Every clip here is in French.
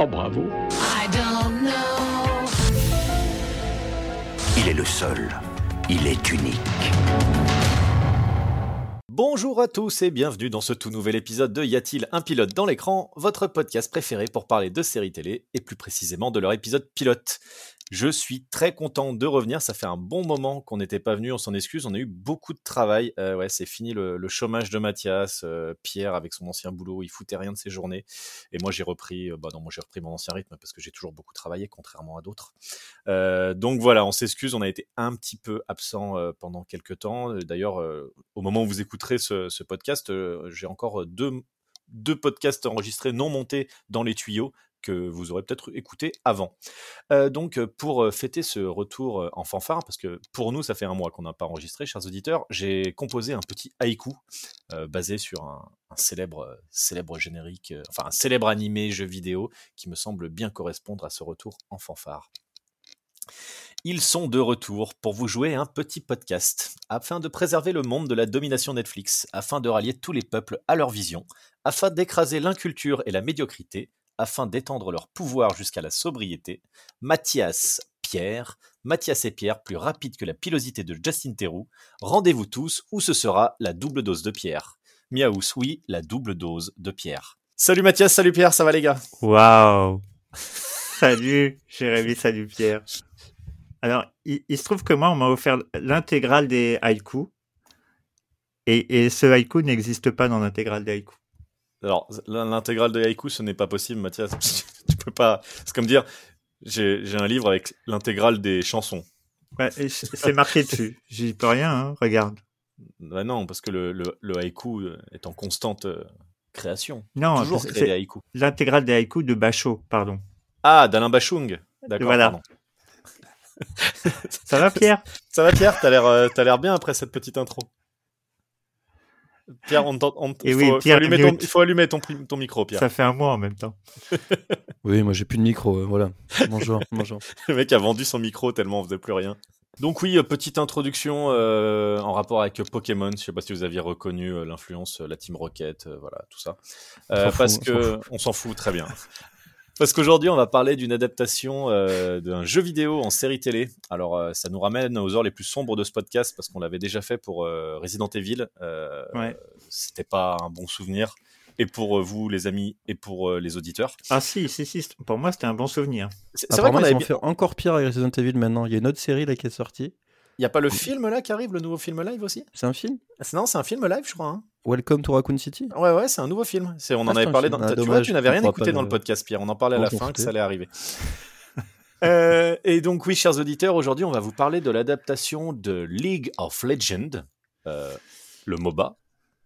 Oh bravo. Il est le seul. Il est unique. Bonjour à tous et bienvenue dans ce tout nouvel épisode de Y a-t-il un pilote dans l'écran, votre podcast préféré pour parler de séries télé et plus précisément de leur épisode pilote. Je suis très content de revenir. Ça fait un bon moment qu'on n'était pas venu. On s'en excuse. On a eu beaucoup de travail. Euh, ouais, c'est fini le, chômage de Mathias. Euh, Pierre, avec son ancien boulot, il foutait rien de ses journées. Et moi, j'ai repris. Euh, bah moi, j'ai repris mon ancien rythme parce que j'ai toujours beaucoup travaillé, contrairement à d'autres. donc voilà, on s'excuse. On a été un petit peu absent pendant quelques temps. D'ailleurs, au moment où vous écouterez ce, ce podcast, j'ai encore deux deux podcasts enregistrés non montés dans les tuyaux que vous aurez peut-être écouté avant. Euh, donc pour fêter ce retour en fanfare, parce que pour nous ça fait un mois qu'on n'a pas enregistré, chers auditeurs, j'ai composé un petit haïku euh, basé sur un, célèbre, célèbre générique, enfin un célèbre animé jeu vidéo qui me semble bien correspondre à ce retour en fanfare. Ils sont de retour pour vous jouer un petit podcast, afin de préserver le monde de la domination Netflix, afin de rallier tous les peuples à leur vision, afin d'écraser l'inculture et la médiocrité, afin d'étendre leur pouvoir jusqu'à la sobriété, Mathias, Pierre, Mathias et Pierre plus rapide que la pilosité de Justin Theroux, rendez-vous tous où ce sera la double dose de Pierre. Miaous, oui, la double dose de Pierre. Salut Mathias, salut Pierre, ça va les gars? Waouh Salut Jérémy, salut Pierre. Alors, il, se trouve que moi, on m'a offert l'intégrale des haïkus. Et, et ce haïku n'existe pas dans l'intégrale des haïkus. Alors, l'intégrale de haïku, ce n'est pas possible, Mathias. tu peux pas. C'est comme dire, j'ai un livre avec l'intégrale des chansons. Ouais, c'est marqué dessus. J'y peux rien, hein, regarde. Bah non, parce que le, le, haïku euh, est en constante euh, création. Non, toujours haïkus. L'intégrale des haïkus de Bachot, pardon. Ah, d'Alain Bachung. D'accord. Voilà. Ça va, Pierre? Ça va, Pierre? T'as l'air, euh, l'air bien après cette petite intro. Pierre, on, il, faut, allumer ton, ton, micro, Pierre. Ça fait un mois en même temps. oui, moi j'ai plus de micro, euh, voilà. Bonjour, bonjour. Le mec a vendu son micro tellement on faisait plus rien. Donc oui, euh, petite introduction euh, en rapport avec Pokémon. Je sais pas si vous aviez reconnu l'influence, la Team Rocket, voilà, tout ça. parce que on s'en fout très bien. Parce qu'aujourd'hui, on va parler d'une adaptation euh, d'un jeu vidéo en série télé. Alors, euh, ça nous ramène aux heures les plus sombres de ce podcast parce qu'on l'avait déjà fait pour euh, Resident Evil. Ouais. C'était pas un bon souvenir. Et pour vous, les amis, et pour les auditeurs. Ah si, si, si. Pour moi, c'était un bon souvenir. C'est vrai qu'on avait fait encore pire avec Resident Evil maintenant. Il y a une autre série là qui est sortie. Il y a pas le film là qui arrive, le nouveau film live aussi? C'est un film? Non, c'est un film live, je crois. Hein. Welcome to Raccoon City Ouais, ouais, c'est un nouveau film. C'est, on en ah, avait parlé dans. Ah, tu vois, tu n'avais rien écouté dans le podcast, Pierre. On en parlait à la fin que ça allait arriver. Euh, et donc, oui, chers auditeurs, aujourd'hui, on va vous parler de l'adaptation de League of Legends, euh, le MOBA.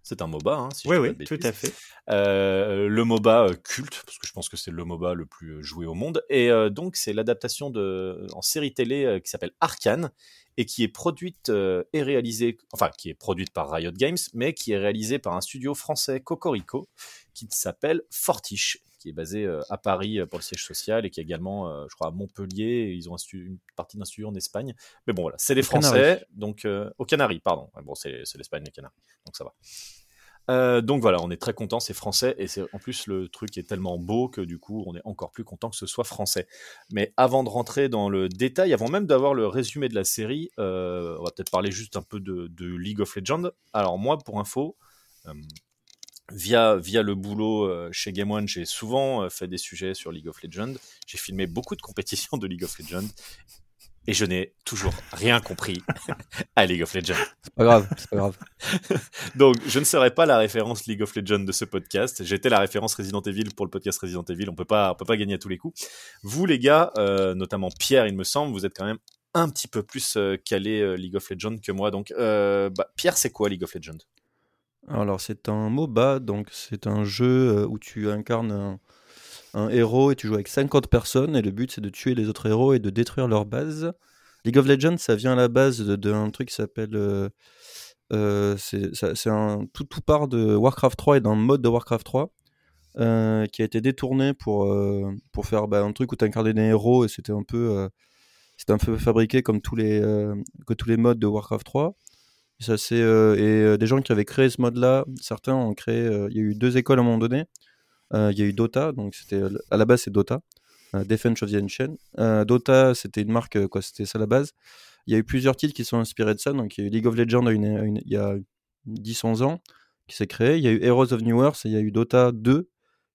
C'est un MOBA, hein, si oui, oui, tout à fait. Euh, le MOBA culte, parce que je pense que c'est le MOBA le plus joué au monde. Et donc, c'est l'adaptation de, en série télé qui s'appelle Arkane et qui est produite euh, et réalisée, enfin qui est produite par Riot Games, mais qui est réalisée par un studio français Cocorico qui s'appelle Fortiche, qui est basé euh, à Paris euh, pour le siège social et qui est également, je crois, à Montpellier. ils ont une partie d'un studio en Espagne. Mais bon, voilà, c'est les Français, donc au Canaries, pardon. Bon, c'est l'Espagne, les Canaries, donc ça va. Euh, donc voilà, on est très content, c'est français et c'est en plus le truc est tellement beau que du coup on est encore plus content que ce soit français. Mais avant de rentrer dans le détail, avant même d'avoir le résumé de la série, euh, on va peut-être parler juste un peu de, League of Legends. Alors moi, pour info, euh, via via le boulot chez Game One, j'ai souvent fait des sujets sur League of Legends. J'ai filmé beaucoup de compétitions de League of Legends et je n'ai toujours rien compris à League of Legends. C'est pas grave, c'est pas grave. Donc, je ne serai pas la référence League of Legends de ce podcast. J'étais la référence Resident Evil pour le podcast Resident Evil. On peut pas, on peut pas gagner à tous les coups. Vous, les gars, euh, notamment Pierre, il me semble, vous êtes quand même un petit peu plus euh, calé euh, League of Legends que moi. Donc, bah, Pierre, c'est quoi League of Legends? Alors, c'est un MOBA, donc c'est un jeu où tu incarnes un un héros et tu joues avec 50 personnes et le but c'est de tuer les autres héros et de détruire leur base. League of Legends, ça vient à la base d'un truc qui s'appelle. Euh, euh, c'est un tout, tout part de Warcraft 3 et d'un mode de Warcraft 3 euh, qui a été détourné pour, pour faire bah, un truc où tu incarnais des héros et c'était un peu. un peu fabriqué comme tous les, que tous les modes de Warcraft 3. Et, ça, et des gens qui avaient créé ce mode-là, certains ont créé. Il y a eu deux écoles à un moment donné. Euh, Il y a eu Dota, donc c'était à la base c'est Dota, euh, Defense of the Ancient. Euh, Dota, c'était une marque, quoi, c'était ça la base. Il y a eu plusieurs titres qui sont inspirés de ça. Donc, il y a eu League of Legends il y a 10-11 ans qui s'est créé. Il y a eu Heroes of New Earth et il y a eu Dota 2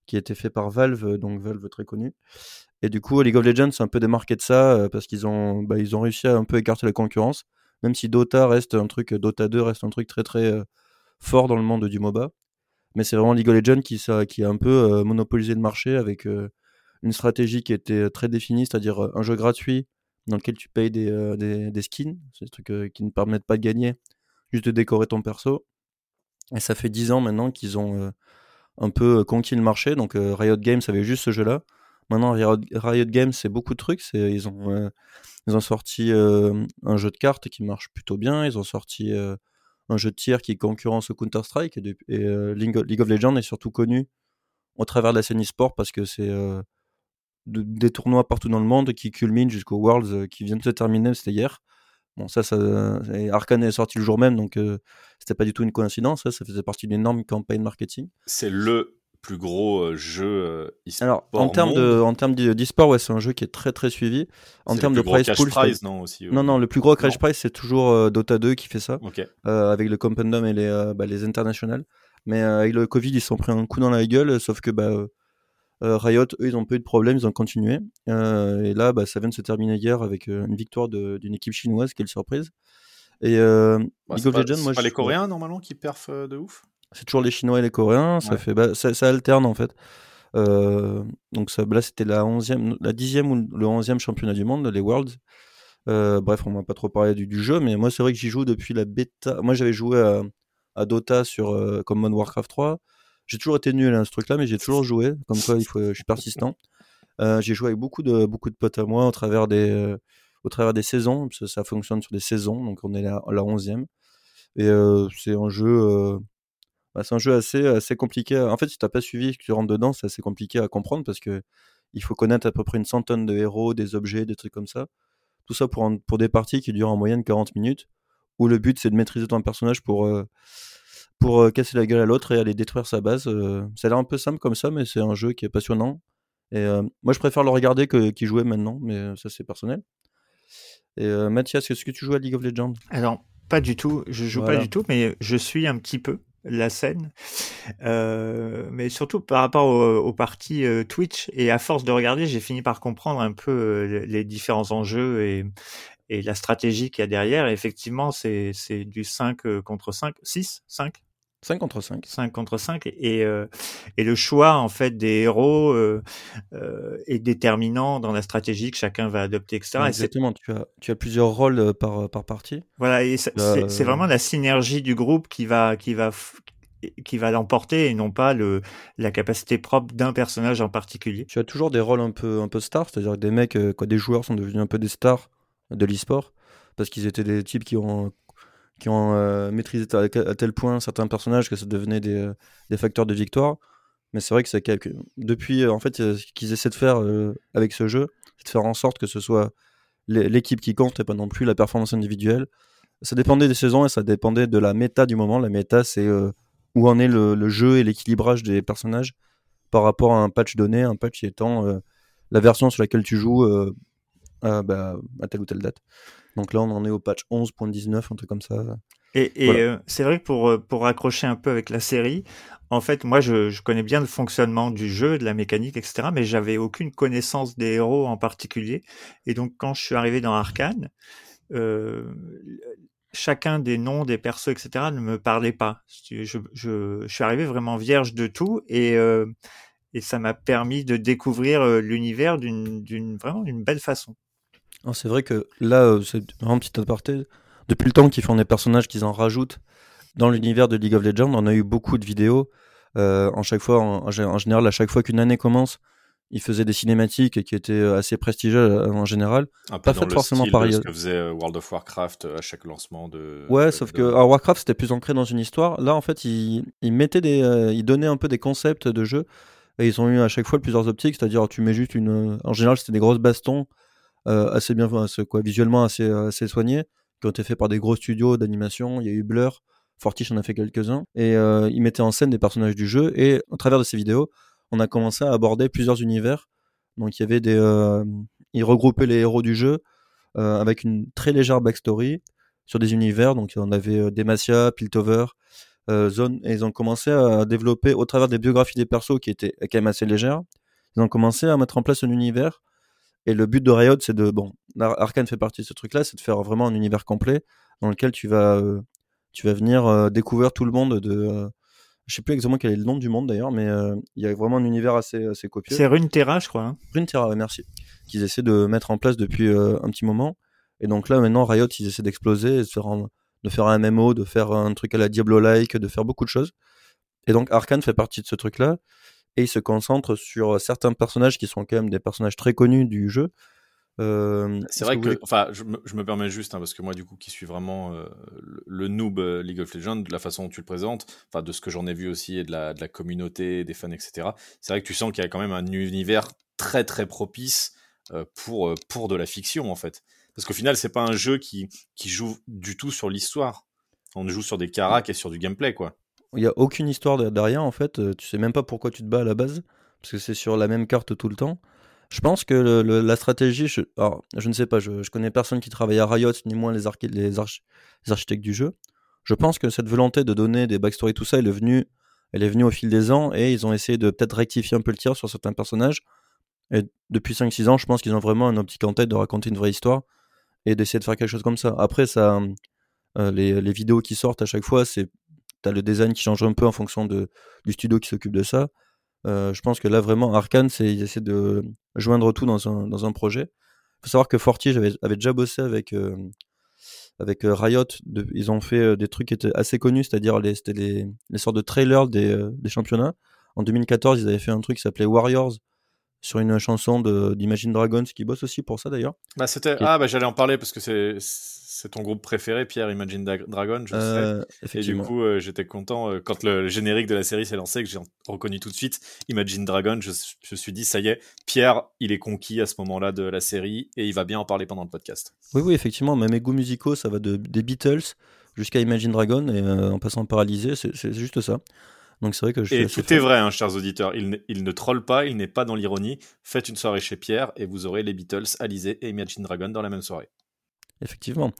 qui a été fait par Valve, donc Valve très connu. Et du coup, League of Legends s'est un peu démarqué de ça parce qu'ils ont, bah, ont réussi à un peu écarter la concurrence. Même si Dota reste un truc, Dota 2 reste un truc très très fort dans le monde du MOBA. Mais c'est vraiment League of Legends qui, a un peu euh, monopolisé le marché avec euh, une stratégie qui était très définie, c'est-à-dire euh, un jeu gratuit dans lequel tu payes des, euh, skins, c'est des trucs euh, qui ne permettent pas de gagner, juste de décorer ton perso. Et ça fait 10 ans maintenant qu'ils ont euh, un peu euh, conquis le marché. Donc euh, Riot Games avait juste ce jeu-là. Maintenant, Riot, Games, c'est beaucoup de trucs. Ils, ont, euh, ils ont sorti euh, un jeu de cartes qui marche plutôt bien. Ils ont sorti euh, un jeu de tir qui concurrence au Counter-Strike. Et, euh, League, of, Legends est surtout connu au travers de la scène e-sport parce que c'est euh, de- des tournois partout dans le monde qui culminent jusqu'aux Worlds euh, qui viennent de se terminer, c'était hier. Bon, ça, ça Arkane est sorti le jour même, donc c'était pas du tout une coïncidence. Ça, ça faisait partie d'une énorme campagne marketing. C'est le plus gros euh, jeu euh, e-sport Alors, en termes de, en termes d'e- d'e-sport, ouais, c'est un jeu qui est très très suivi. En termes de pool, prize, non aussi. euh, non, non, le plus gros cash Non. prize, c'est toujours euh, Dota 2 qui fait ça, Ok. euh, avec le Compendum et les, bah, les internationales. Mais avec le Covid, ils se sont pris un coup dans la gueule, sauf que bah, Riot, eux, ils ont pas eu de problème, ils ont continué. Et là, bah, ça vient de se terminer hier avec une victoire d'une équipe chinoise, quelle surprise. Et Bah, League of Legends, moi, pas je- les Coréens normalement qui perfent de ouf. C'est toujours les Chinois et les Coréens, ça Ouais. fait, bah, ça, ça alterne en fait. Euh, donc ça, là, c'était la 11e, la 10e ou le 11e championnat du monde, les Worlds. Euh, bref, on va pas trop parler du, du jeu, mais moi, c'est vrai que j'y joue depuis la bêta. Moi, j'avais joué à, à Dota sur euh, comme Modern Warcraft 3. J'ai toujours été nul à ce truc-là, mais j'ai toujours joué. Comme quoi, il faut, je suis persistant. Euh, j'ai joué avec beaucoup de, beaucoup de potes à moi au travers des, au travers des saisons, parce que ça fonctionne sur des saisons, donc on est là la 11e. Et c'est un jeu, bah, c'est un jeu assez, assez compliqué. En fait, si t'as pas suivi et que tu rentres dedans, c'est assez compliqué à comprendre parce que il faut connaître à peu près une centaine de héros, des objets, des trucs comme ça. Tout ça pour, un- pour des parties qui durent en moyenne 40 minutes, où le but c'est de maîtriser ton personnage pour, euh, pour euh, casser la gueule à l'autre et aller détruire sa base. euh. ça a l'air un peu simple comme ça, mais c'est un jeu qui est passionnant. Et euh, moi, je préfère le regarder que qu'y jouer maintenant, mais euh, ça c'est personnel. Et euh, Mathias, est-ce que tu joues à League of Legends? Alors, pas du tout, je joue Voilà. pas du tout, mais je suis un petit peu la scène. Euh, mais surtout par rapport aux, aux parties euh, Twitch. Et à force de regarder, j'ai fini par comprendre un peu euh, les différents enjeux et, et la stratégie qu'il y a derrière. Effectivement, c'est c'est du 5 euh, contre 5, 6, 5 5 contre 5. 5 contre 5 et, euh, et le choix en fait des héros euh, euh, est déterminant dans la stratégie que chacun va adopter etc et Exactement, tu as, tu as plusieurs rôles par, par partie. voilà et c'est vraiment la synergie du groupe qui va qui va qui va l'emporter et non pas le la capacité propre d'un personnage en particulier Tu as toujours des rôles un peu, un peu stars, c'est-à-dire que des mecs, quoi, des joueurs sont devenus un peu des stars de l'e-sport parce qu'ils étaient des types qui ont, qui ont euh, maîtrisé à, tel point certains personnages que ça devenait des, euh, des facteurs de victoire. Mais c'est vrai que c'est quelque... depuis, euh, en fait, ce qu'ils essaient de faire avec ce jeu, c'est de faire en sorte que ce soit l'é- l'équipe qui compte et pas non plus la performance individuelle. Ça dépendait des saisons et ça dépendait de la méta du moment. La méta, c'est où en est le, jeu et l'équilibrage des personnages par rapport à un patch donné, un patch étant la version sur laquelle tu joues bah, à telle ou telle date. Donc là, on en est au patch 11.19, un truc comme ça. Et, et Voilà. euh, c'est vrai que pour, euh, pour raccrocher un peu avec la série, en fait, moi, je, je connais bien le fonctionnement du jeu, de la mécanique, etc., mais j'avais aucune connaissance des héros en particulier. Et donc, quand je suis arrivé dans Arkane, euh, chacun des noms des persos, etc., ne me parlait pas. Je, je, suis arrivé vraiment vierge de tout et, euh, et ça m'a permis de découvrir l'univers d'une vraiment d'une belle façon. C'est vrai que là, euh, c'est vraiment un petit aparté. Depuis le temps qu'ils font des personnages qu'ils en rajoutent dans l'univers de League of Legends, on a eu beaucoup de vidéos. Euh, en chaque fois, en, en gé- en général, à chaque fois qu'une année commence, ils faisaient des cinématiques qui étaient euh, assez prestigieuses en général. Un peu Pas dans fait le forcément par ce que faisait World of Warcraft à chaque lancement de. Ouais, de- sauf de- que alors Warcraft c'était plus ancré dans une histoire. Là, en fait, ils, ils mettaient des, euh, ils donnaient un peu des concepts de jeu et ils ont eu à chaque fois plusieurs optiques. C'est-à-dire, tu mets juste une, en général, c'était des grosses bastons bien, assez- quoi, visuellement assez, euh, assez soignés, qui ont été faits par des gros studios d'animation. Il y a eu Blur, Fortiche en a fait quelques-uns et euh, ils mettaient en scène des personnages du jeu et à travers de ces vidéos, on a commencé à aborder plusieurs univers. Donc il y avait des, euh, ils regroupaient les héros du jeu euh, avec une très légère backstory sur des univers. Donc on avait euh, Demacia, Piltover, euh, Zone, et ils ont commencé à développer au travers des biographies des persos qui étaient quand même assez légères. Ils ont commencé à mettre en place un univers. Et le but de Riot, c'est de bon, Ar- Arkane fait partie de ce truc-là, c'est de faire vraiment un univers complet dans lequel tu vas, euh, tu vas venir euh, découvrir tout le monde de. euh, je sais plus exactement quel est le nom du monde d'ailleurs, mais euh, il y a vraiment un univers assez, assez copieux. C'est Runeterra, je crois. hein. Runeterra, ouais, merci. Qu'ils essaient de mettre en place depuis un petit moment. Et donc là, maintenant, Riot, ils essaient d'exploser, de faire, un, de faire un MMO, de faire un truc à la Diablo-like, de faire beaucoup de choses. Et donc Arkane fait partie de ce truc-là. Et il se concentre sur certains personnages qui sont quand même des personnages très connus du jeu. Euh, C'est vrai que, enfin, je me, je me permets juste, hein, parce que moi, du coup, qui suis vraiment euh, le, le noob euh, League of Legends, de la façon dont tu le présentes, enfin, de ce que j'en ai vu aussi, et de la, de la communauté, des fans, etc., c'est vrai que tu sens qu'il y a quand même un univers très, très propice pour, pour de la fiction, en fait. Parce qu'au final, c'est pas un jeu qui, qui joue du tout sur l'histoire. On joue sur des caracs et sur du gameplay, quoi. Il n'y a aucune histoire de- derrière, en fait. Euh, Tu sais même pas pourquoi tu te bats à la base, parce que c'est sur la même carte tout le temps. Je pense que la stratégie, je, je ne sais pas, je, je connais personne qui travaille à Riot, ni moins les, archi- les, les architectes du jeu. Je pense que cette volonté de donner des backstories, tout ça, elle est venue, elle est venue au fil des ans, et ils ont essayé de peut-être rectifier un peu le tir sur certains personnages. Et depuis 5-6 ans, je pense qu'ils ont vraiment un optique en tête de raconter une vraie histoire et d'essayer de faire quelque chose comme ça. Après, ça, euh, les, les vidéos qui sortent à chaque fois, c'est t'as le design qui change un peu en fonction de, du studio qui s'occupe de ça. Euh, je pense que là, vraiment, Arkane, c'est, ils essaient de joindre tout dans un, dans un projet. Il faut savoir que Forti avait, avait déjà bossé avec, euh, avec euh, Riot. De- ils ont fait des trucs qui étaient assez connus, c'est-à-dire les, c'était les, les sortes de trailers des, euh, des championnats. En 2014, ils avaient fait un truc qui s'appelait Warriors sur une chanson de, d'Imagine Dragons, qui bosse aussi pour ça d'ailleurs. Bah, c'était, Qui- ah, bah, j'allais en parler parce que c'est, c'est ton groupe préféré, Pierre, Imagine Dra- Dragon, je sais. Euh, Et du coup, euh, j'étais content euh, quand le, le générique de la série s'est lancé, que j'ai reconnu tout de suite Imagine Dragon. Je, me suis dit, ça y est, Pierre, il est conquis à ce moment-là de la série et il va bien en parler pendant le podcast. Oui, oui, effectivement, même mes goûts musicaux, ça va de, des Beatles jusqu'à Imagine Dragon, et en passant par Alizé, c'est juste ça. Donc c'est vrai que je suis Et tout est vrai, hein, chers auditeurs. Il, ne- il ne troll pas, il n'est pas dans l'ironie. Faites une soirée chez Pierre et vous aurez les Beatles, Alizé et Imagine Dragon dans la même soirée. Effectivement.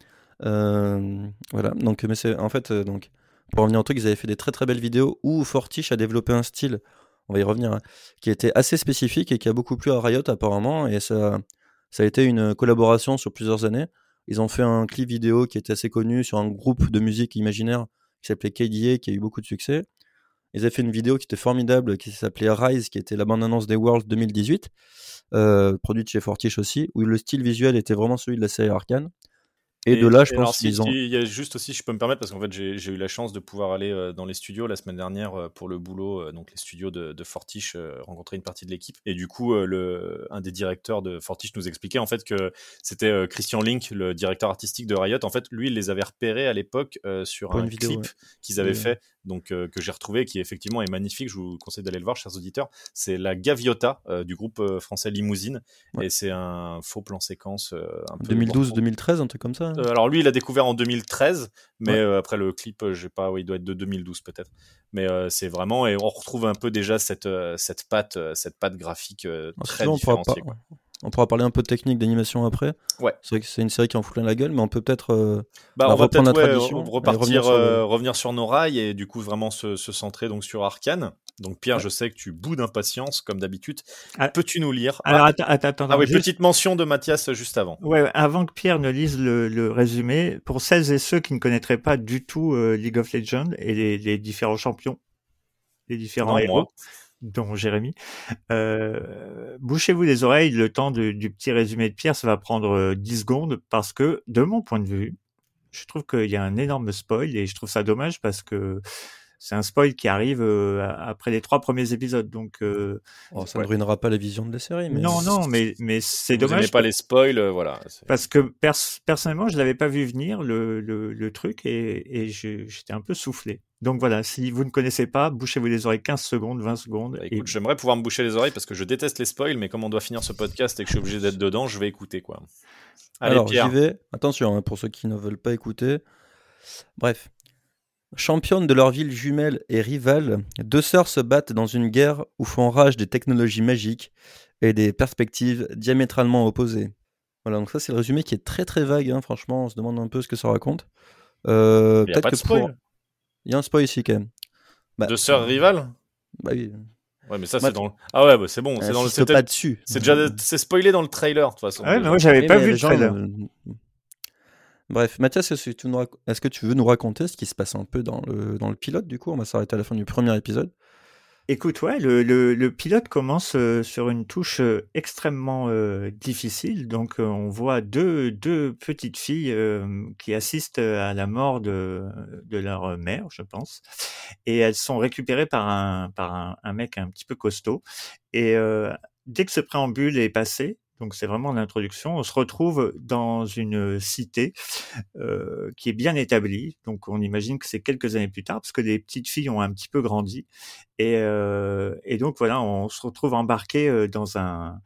Euh, voilà, donc, mais c'est en fait, euh, donc, pour revenir au truc, ils avaient fait des très très belles vidéos où Fortiche a développé un style, on va y revenir, hein, qui était assez spécifique et qui a beaucoup plu à Riot apparemment, et ça, ça a été une collaboration sur plusieurs années. Ils ont fait un clip vidéo qui était assez connu sur un groupe de musique imaginaire qui s'appelait KDA, qui a eu beaucoup de succès. Ils avaient fait une vidéo qui était formidable, qui s'appelait Rise, qui était la bande-annonce des Worlds 2018, euh, produite chez Fortiche aussi, où le style visuel était vraiment celui de la série Arcane. Et, de là, je pense si- qu'ils ont. Il y a juste aussi, je peux me permettre, parce qu'en fait, j'ai eu la chance de pouvoir aller euh, dans les studios la semaine dernière euh, pour le boulot, euh, donc les studios de, de Fortiche, rencontrer une partie de l'équipe. Et du coup, le, un des directeurs de Fortiche nous expliquait en fait que c'était Christian Link, le directeur artistique de Riot. En fait, lui, il les avait repérés à l'époque sur un vidéo, clip ouais. qu'ils avaient fait, donc euh, que j'ai retrouvé, qui effectivement est magnifique. Je vous conseille d'aller le voir, chers auditeurs. C'est la Gaviota euh, du groupe euh, français Limousine, Ouais. et c'est un faux plan séquence. euh, un peu 2012-2013, un truc comme ça. hein. alors lui, il a découvert en 2013, mais Ouais. après le clip, j'ai pas, il doit être de 2012 peut-être. Mais c'est vraiment et on retrouve un peu déjà cette cette patte, cette patte graphique si très différenciée. quoi. On pourra parler un peu de technique d'animation après. Ouais. C'est vrai que c'est une série qui en fout plein la gueule, mais on peut peut-être. euh, Bah, On on va reprendre la ouais, tradition repartir, revenir sur le- euh, revenir sur nos rails et du coup vraiment se, se centrer donc sur Arkane. Donc Pierre, Ouais. je sais que tu boudes d'impatience comme d'habitude. Ah. Peux-tu nous lire? Alors, ah, attends, attends, attends. ah oui, juste- petite mention de Mathias juste avant. Ouais, avant que Pierre ne lise le, le résumé, pour celles et ceux qui ne connaîtraient pas du tout euh, League of Legends et les, les différents champions, les différents Non, héros, moi. Dont Jérémy, euh, bouchez-vous les oreilles, le temps du petit résumé de Pierre, ça va prendre euh, 10 secondes, parce que, de mon point de vue, je trouve qu'il y a un énorme spoil, et je trouve ça dommage parce que c'est un spoil qui arrive euh, après les trois premiers épisodes, donc... euh, oh, ça Ouais. ne ruinera pas la vision de la série. Mais... non, non, mais, mais c'est Vous dommage. n'aimez pas les spoils, euh, voilà. Parce que pers- personnellement, je l'avais pas vu venir le, le, le truc et, et je- j'étais un peu soufflé. Donc voilà, si vous ne connaissez pas, bouchez-vous les oreilles 15 secondes, 20 secondes. Bah, et- j'aimerais pouvoir me boucher les oreilles parce que je déteste les spoils, mais comme on doit finir ce podcast et que je suis obligé d'être dedans, je vais écouter quoi. Allez Alors, Pierre. j'y vais. Attention, hein, pour ceux qui ne veulent pas écouter. Bref. Championnes de leur ville jumelle et rivale, deux sœurs se battent dans une guerre où font rage des technologies magiques et des perspectives diamétralement opposées. Voilà, donc ça c'est le résumé qui est très très vague, hein, franchement, on se demande un peu ce que ça raconte. Euh, Il y a pas de que pour- spoil. Il y a un spoil ici quand même. Bah, Deux sœurs rivales? Bah oui. Ouais, mais ça, c'est dans le... Ah ouais, bah, c'est bon. C'est dans le... Insiste c'était- pas dessus. C'est déjà c'est spoilé dans le trailer, de toute façon. Ah ouais, mais moi j'avais Oui, pas mais vu le trailer. euh, Bref, Mathias, est-ce que, tu veux nous raconter ce qui se passe un peu dans le, dans le pilote Du coup, on va s'arrêter à la fin du premier épisode. Écoute, ouais, le, le, pilote commence euh, sur une touche euh, extrêmement euh, difficile. Donc, on voit deux, deux petites filles qui assistent à la mort de, de leur mère, je pense. Et elles sont récupérées par un, par un, mec un petit peu costaud. Et dès que ce préambule est passé, donc c'est vraiment l'introduction, on se retrouve dans une cité euh, qui est bien établie. Donc, on imagine que c'est quelques années plus tard, parce que les petites filles ont un petit peu grandi. Et, euh, et donc voilà, on se retrouve embarqué euh, dans un,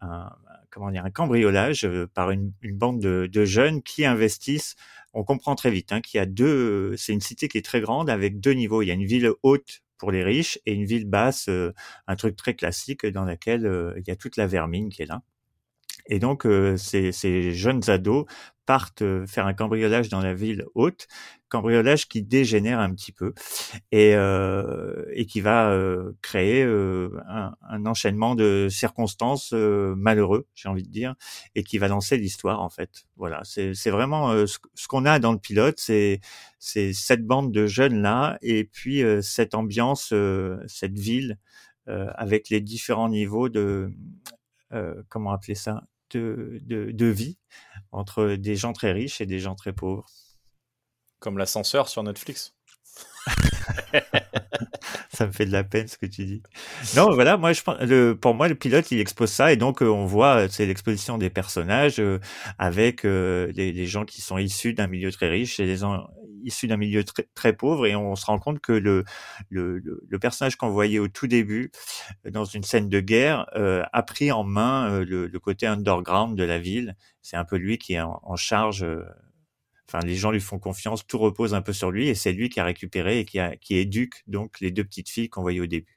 un comment dire un cambriolage euh, par une, bande de, jeunes qui investissent. On comprend très vite hein, qu'il y a deux. C'est une cité qui est très grande avec deux niveaux. Il y a une ville haute pour les riches et une ville basse, euh, un truc très classique dans laquelle il y a toute la vermine qui est là. Et donc euh, ces, ces jeunes ados partent euh, faire un cambriolage dans la ville haute, cambriolage qui dégénère un petit peu et, euh, et qui va euh, créer euh, un, un enchaînement de circonstances euh, malheureux, j'ai envie de dire, et qui va lancer l'histoire en fait. Voilà, c'est vraiment ce, ce qu'on a dans le pilote, c'est cette bande de jeunes là et puis cette ambiance, cette ville avec les différents niveaux de euh, comment appeler ça? De, de, de vie entre des gens très riches et des gens très pauvres. Comme l'ascenseur sur Netflix. ça me fait de la peine ce que tu dis. Non, voilà, moi je pense, le, pour moi le pilote il expose ça et donc euh, on voit c'est l'exposition des personnages euh, avec euh, les, gens qui sont issus d'un milieu très riche et les gens issus d'un milieu très, très pauvre et on se rend compte que le le, le, personnage qu'on voyait au tout début euh, dans une scène de guerre euh, a pris en main euh, le, le côté underground de la ville. C'est un peu lui qui est en, en charge. Enfin, les gens lui font confiance, tout repose un peu sur lui, et c'est lui qui a récupéré et qui, a, qui éduque donc les deux petites filles qu'on voyait au début.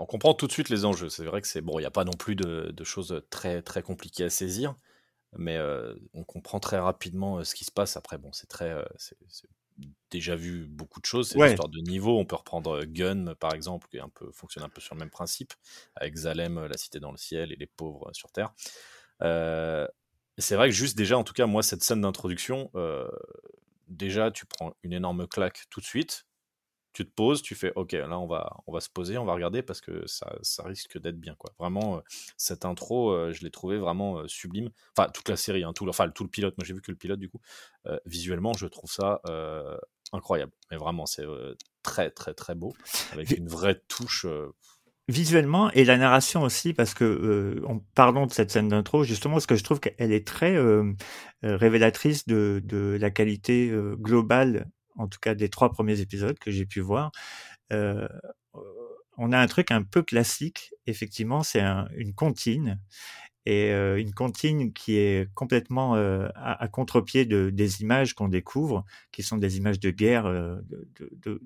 On comprend tout de suite les enjeux. C'est vrai que c'est bon, il n'y a pas non plus de, de, choses très très compliquées à saisir, mais euh, on comprend très rapidement euh, ce qui se passe. Après, bon, c'est très, euh, c'est déjà vu beaucoup de choses. C'est Ouais. l'histoire de niveau. On peut reprendre Gun par exemple, qui est un peu fonctionne un peu sur le même principe, avec Zalem, la cité dans le ciel, et les pauvres sur terre. Euh, c'est vrai que juste déjà, en tout cas, moi, cette scène d'introduction, euh, déjà, tu prends une énorme claque tout de suite. Tu te poses, tu fais OK, là on va, on va se poser, on va regarder parce que ça, ça risque d'être bien. Quoi. Vraiment, euh, cette intro, euh, je l'ai trouvé vraiment sublime. Enfin, toute la série, hein, tout, le, enfin, tout le pilote, moi j'ai vu que le pilote du coup. Visuellement, je trouve ça incroyable. Mais vraiment, c'est très, très, très beau. Avec une vraie touche. Euh, Visuellement et la narration aussi, parce que euh, en parlons de cette scène d'intro, justement, parce que je trouve qu'elle est très euh, euh, révélatrice de, de la qualité euh, globale, en tout cas des trois premiers épisodes que j'ai pu voir. Euh, on a un truc un peu classique, effectivement, c'est un, une comptine et euh, une comptine qui est complètement euh, à, à contre-pied de, des images qu'on découvre, qui sont des images de guerre euh,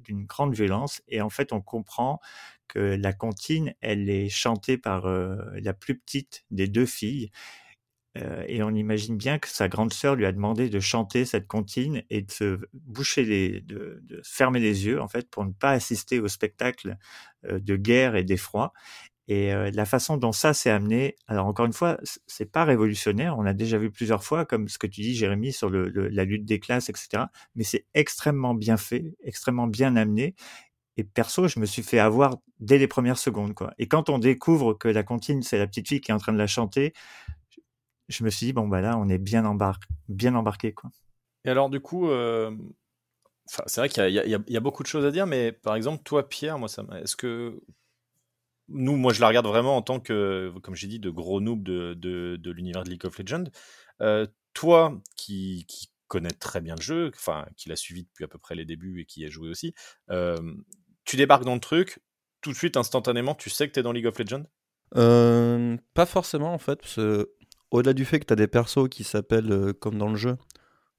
d'une grande violence. Et en fait, on comprend que la comptine, elle est chantée par euh, la plus petite des deux filles. Euh, et on imagine bien que sa grande sœur lui a demandé de chanter cette comptine et de se boucher les, de, fermer les yeux en fait pour ne pas assister au spectacle euh, de guerre et d'effroi. Et la façon dont ça s'est amené, alors encore une fois, c'est pas révolutionnaire. On a déjà vu plusieurs fois, comme ce que tu dis, Jérémy, sur la lutte des classes, etc. Mais c'est extrêmement bien fait, extrêmement bien amené. Et perso, je me suis fait avoir dès les premières secondes, quoi. Et quand on découvre que la comptine, c'est la petite fille qui est en train de la chanter, je me suis dit bon bah là, on est bien embarqué, bien embarqué, quoi. Et alors du coup. Euh... C'est vrai qu'il y, a beaucoup de choses à dire, mais par exemple, toi, Pierre, moi, est-ce que nous, moi, je la regarde vraiment en tant que, comme j'ai dit, de gros noob de, de, l'univers de League of Legends. Euh, toi, qui, qui connais très bien le jeu, enfin, qui l'a suivi depuis à peu près les débuts et qui y a joué aussi, euh, tu débarques dans le truc, tout de suite, instantanément, tu sais que tu es dans League of Legends? Euh, Pas forcément, en fait, parce que au-delà du fait que tu as des persos qui s'appellent euh, comme dans le jeu,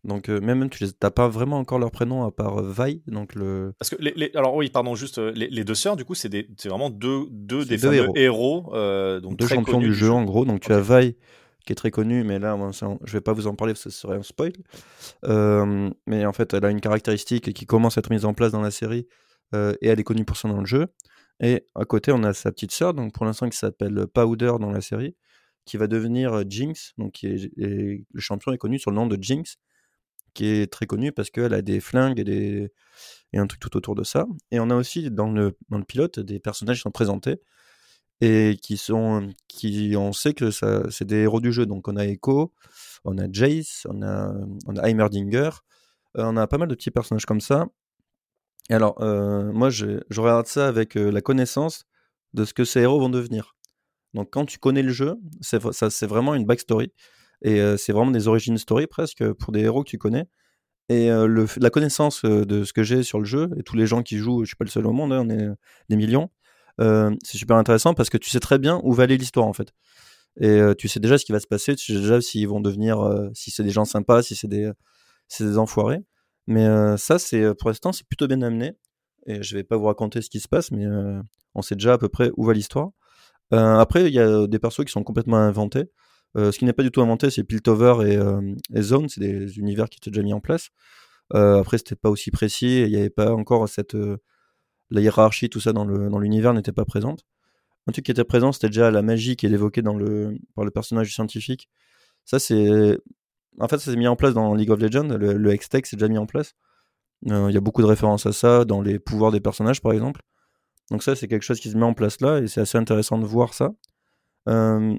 Donc euh, même tu n'as pas vraiment encore leur prénom à part euh, Vi, donc le. Parce que les, les- alors oui, pardon, juste euh, les, les deux sœurs, du coup, c'est des- c'est vraiment deux, des deux héros. héros, donc deux champions du jeu en gros. Donc tu as Vi qui est très connu, mais là moi, ça, je vais pas vous en parler parce que ce serait un spoil. Mais en fait, elle a une caractéristique qui commence à être mise en place dans la série euh, et elle est connue pour ça dans le jeu. Et à côté, on a sa petite sœur, donc pour l'instant qui s'appelle Powder dans la série, qui va devenir euh, Jinx. Donc qui est, le champion est connu sur le nom de Jinx, qui est très connu parce qu'elle a des flingues et des et un truc tout autour de ça. Et on a aussi dans le, dans le pilote des personnages qui sont présentés et qui sont qui on sait que ça c'est des héros du jeu donc on a Echo on a Jace on a on a Heimerdinger euh, on a pas mal de petits personnages comme ça alors euh, moi je, regarde ça avec euh, la connaissance de ce que ces héros vont devenir donc quand tu connais le jeu c'est vraiment une backstory et euh, c'est vraiment des origines story presque pour des héros que tu connais et la connaissance de ce que j'ai sur le jeu et tous les gens qui jouent je suis pas le seul au monde hein, on est des millions c'est super intéressant parce que tu sais très bien où va aller l'histoire en fait. Et tu sais déjà ce qui va se passer, tu sais déjà s'ils vont devenir, si c'est des gens sympas, si c'est des, si c'est des enfoirés. Mais euh, ça, c'est euh, pour l'instant, c'est plutôt bien amené. Et je vais pas vous raconter ce qui se passe, mais euh, on sait déjà à peu près où va l'histoire. Après, il y a des persos qui sont complètement inventés. Ce qui n'est pas du tout inventé, c'est Piltover et, et Zone, c'est des univers qui étaient déjà mis en place. Après, c'était pas aussi précis, il n'y avait pas encore cette la hiérarchie, tout ça dans le dans l'univers n'était pas présente. Un truc qui était présent, c'était déjà la magie qui est évoquée dans le par le personnage scientifique. Ça, c'est en fait, ça s'est mis en place dans League of Legends. Le, le Hextech c'est déjà mis en place. Euh, Il y a beaucoup de références à ça dans les pouvoirs des personnages, par exemple. Donc ça, c'est quelque chose qui se met en place là, et c'est assez intéressant de voir ça. Euh,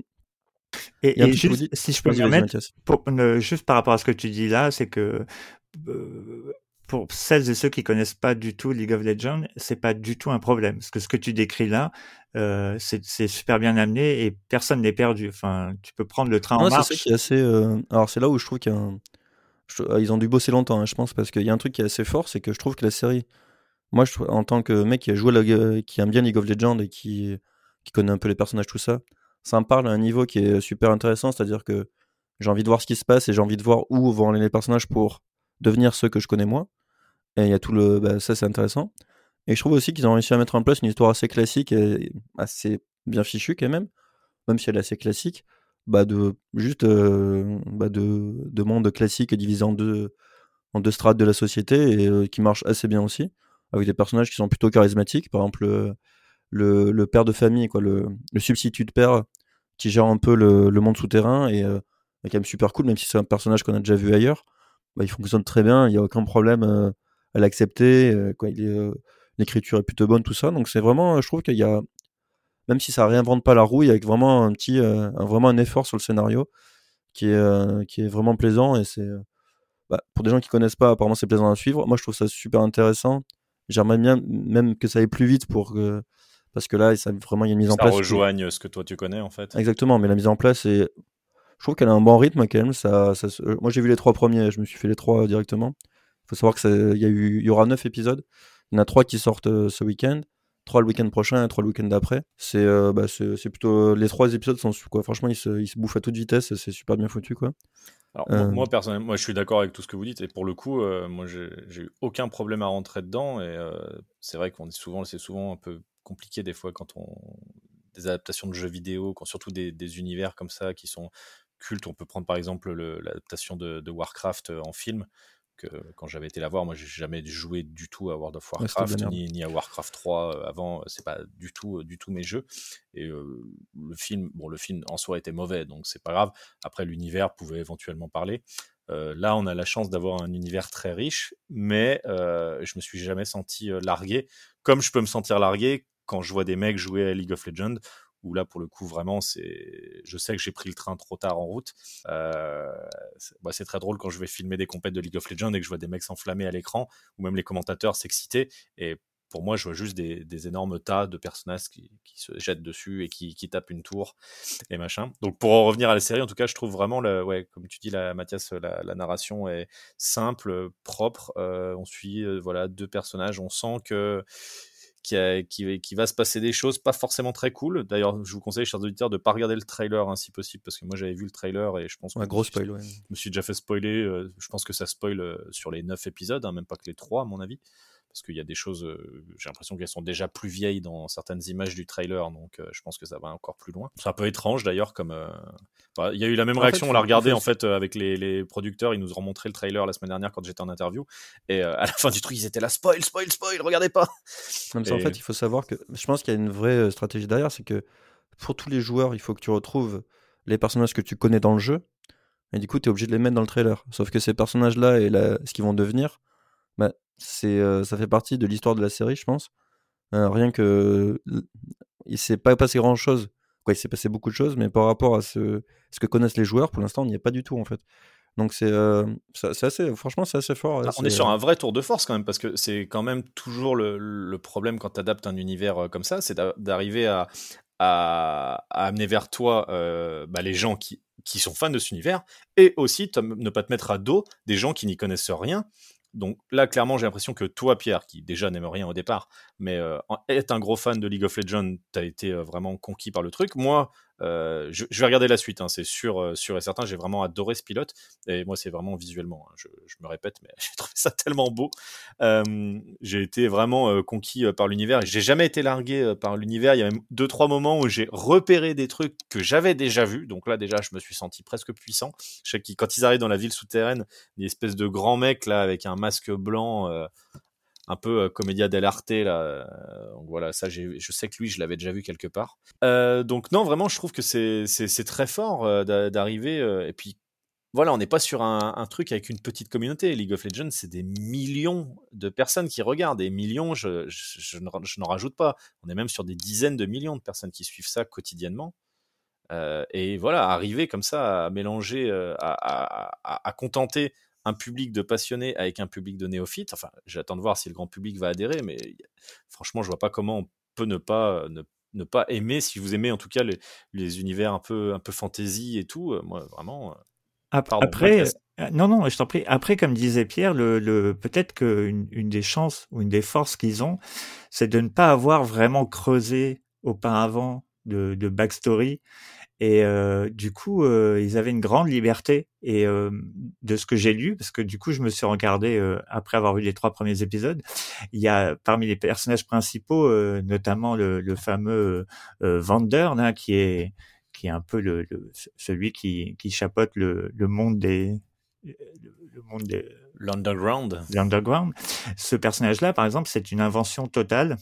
Et, juste, si je peux me permettre, pour, ne- juste par rapport à ce que tu dis là, c'est que euh, pour celles et ceux qui connaissent pas du tout League of Legends, c'est pas du tout un problème. Parce que ce que tu décris là, euh, c'est c'est super bien amené et personne n'est perdu. Enfin, tu peux prendre le train en Non, c'est marche. ça qui est assez. euh, Alors, c'est là où je trouve qu'il y a un- je- ah, Ils ont dû bosser longtemps, hein, je pense, parce qu'il y a un truc qui est assez fort, c'est que je trouve que la série. Moi, je, en tant que mec qui a joué, la- qui aime bien League of Legends et qui, qui connaît un peu les personnages, tout ça, ça me parle à un niveau qui est super intéressant, c'est-à-dire que j'ai envie de voir ce qui se passe et j'ai envie de voir où vont aller les personnages pour devenir ceux que je connais moi. Et il y a tout le. bah, ça, c'est intéressant. Et je trouve aussi qu'ils ont réussi à mettre en place une histoire assez classique et assez bien fichue, quand même, même si elle est assez classique bah de juste euh, bah de, de monde classique divisé en deux en deux strates de la société et euh, qui marche assez bien aussi avec des personnages qui sont plutôt charismatiques par exemple le, le, père de famille quoi le, le substitut de père qui gère un peu le, le monde souterrain et euh, quand même super cool même si c'est un personnage qu'on a déjà vu ailleurs bah, il fonctionne très bien il y a aucun problème euh, à l'accepter euh, euh, l'écriture est plutôt bonne tout ça donc c'est vraiment je trouve qu'il y a même si ça réinvente pas la roue, il y a vraiment un petit, euh, un- vraiment un effort sur le scénario qui est, euh, qui est vraiment plaisant et c'est, euh, bah, pour des gens qui connaissent pas, apparemment c'est plaisant à suivre. Moi, je trouve ça super intéressant. J'aimerais bien même que ça aille plus vite pour que, parce que là, ça vraiment il y a une mise en Ça place. qui- rejoigne ce que toi tu connais en fait. Exactement, mais la mise en place est, je trouve qu'elle a un bon rythme quand même. Ça, ça euh, moi, j'ai vu les trois premiers, je me suis fait les trois directement. Il faut savoir que ça- il y a eu, il y aura neuf épisodes. Il y en a trois qui sortent euh, ce week-end, trois le week-end prochain et trois le week-end d'après. C'est, euh, bah, plutôt les trois épisodes sont quoi. Franchement, ils se, ils se bouffent à toute vitesse. C'est super bien foutu quoi. Alors, moi- Euh. moi, personnellement, moi, je suis d'accord avec tout ce que vous dites. Et pour le coup, euh, moi, j'ai eu aucun problème à rentrer dedans. Et euh, c'est vrai qu'on est souvent, c'est souvent un peu compliqué des fois quand on des adaptations de jeux vidéo, quand surtout des, des univers comme ça qui sont cultes. On peut prendre par exemple le- l'adaptation de, de Warcraft euh, en film. Que quand j'avais été la voir, moi, j'ai jamais joué du tout à World of Warcraft ni, ni à Warcraft 3 euh, avant. C'est pas du tout, du tout mes jeux. Et euh, le film, bon, le film en soi était mauvais, donc c'est pas grave. Après, l'univers pouvait éventuellement parler. Euh, là, on a la chance d'avoir un univers très riche, mais euh, je me suis jamais senti euh, largué, comme je peux me sentir largué quand je vois des mecs jouer à League of Legends, où là, pour le coup, vraiment, c'est, je sais que j'ai pris le train trop tard en route. Euh, c'est bah, c'est très drôle quand je vais filmer des compètes de League of Legends et que je vois des mecs s'enflammer à l'écran, ou même les commentateurs s'exciter, et pour moi, je vois juste des, énormes tas de personnages qui, se jettent dessus et qui, tapent une tour et machin. Donc pour en revenir à la série, en tout cas, je trouve vraiment, le, ouais, comme tu dis, la, Mathias, la, la narration est simple, propre. Euh, on suit euh, voilà deux personnages, on sent que qui, qui va se passer des choses pas forcément très cool. D'ailleurs, je vous conseille, chers auditeurs, de pas regarder le trailer hein, si possible, parce que moi j'avais vu le trailer et je pense que Un gros spoil, ouais. je me suis déjà fait spoiler. euh, je pense que ça spoil euh, sur les 9 épisodes, hein, même pas que les 3 à mon avis. Parce qu'il y a des choses, euh, j'ai l'impression qu'elles sont déjà plus vieilles dans certaines images du trailer, donc euh, je pense que ça va encore plus loin. C'est un peu étrange d'ailleurs, comme euh, il y a eu la même En réaction, fait, on l'a en regardé en fait avec les, les producteurs, ils nous ont montré le trailer la semaine dernière quand j'étais en interview, et à la fin du truc ils étaient là, spoil, spoil, spoil, regardez pas. Non, mais en Et- fait, il faut savoir que je pense qu'il y a une vraie stratégie derrière, c'est que pour tous les joueurs, il faut que tu retrouves les personnages que tu connais dans le jeu, et du coup, tu es obligé de les mettre dans le trailer. Sauf que ces personnages-là et la- ce qu'ils vont devenir, bah, c'est, ça fait partie de l'histoire de la série, je pense. Euh, rien que il s'est pas passé grand-chose. Quoi, il s'est passé beaucoup de choses, mais par rapport à ce, ce que connaissent les joueurs, pour l'instant, on n'y est pas du tout en fait. Donc c'est, euh, assez, franchement, c'est assez fort. Ah, on est sur un vrai tour de force quand même, parce que c'est quand même toujours le, le problème quand tu adaptes un univers comme ça, c'est d'a- d'arriver à, à, à amener vers toi euh, bah, les gens qui, qui sont fans de cet univers, et aussi ne pas te mettre à dos des gens qui n'y connaissent rien. Donc là, clairement, j'ai l'impression que toi, Pierre, qui déjà n'aime rien au départ, mais euh, est un gros fan de League of Legends, tu as été euh, vraiment conquis par le truc. Moi, euh, je, je vais regarder la suite, hein, c'est sûr, euh, sûr et certain. J'ai vraiment adoré ce pilote. Et moi, c'est vraiment visuellement, hein, je, je me répète, mais j'ai trouvé ça tellement beau. Euh, j'ai été vraiment euh, conquis par l'univers. J'ai jamais été largué par l'univers. Il y a même deux, trois moments où j'ai repéré des trucs que j'avais déjà vus. Donc là, déjà, je me suis senti presque puissant. Je sais que quand ils arrivent dans la ville souterraine, des espèces de grands mecs là avec un masque blanc. Un peu euh, comédia dell'arte là. euh, donc voilà, ça je sais que lui je l'avais déjà vu quelque part. Euh, donc non, vraiment je trouve que c'est très fort d'a- d'arriver et puis voilà, on n'est pas sur un, truc avec une petite communauté. League of Legends, c'est des millions de personnes qui regardent. Et millions, je, je, je ne- je n'en rajoute pas. On est même sur des dizaines de millions de personnes qui suivent ça quotidiennement. Et voilà, arriver comme ça à mélanger, à- à- à contenter un public de passionnés avec un public de néophytes. Enfin, j'attends de voir si le grand public va adhérer, mais franchement, je vois pas comment on peut ne pas, ne, ne pas aimer, si vous aimez en tout cas les, les univers un peu, un peu fantasy et tout. euh, moi, vraiment. euh, Pardon, Après, euh, non, non, je t'en prie. Après, comme disait Pierre, le, le, peut-être qu'une une des chances ou une des forces qu'ils ont, c'est de ne pas avoir vraiment creusé auparavant de, de backstory. Et euh, du coup, euh, ils avaient une grande liberté. Et euh, de ce que j'ai lu, parce que du coup, je me suis regardé euh, après avoir vu les trois premiers épisodes, il y a parmi les personnages principaux, euh, notamment le, le fameux euh, Vander, là, qui est qui est un peu le, le- celui qui, qui chapeaute le, le monde des le, monde des, L'underground. de l'underground. Ce personnage-là, par exemple, c'est une invention totale.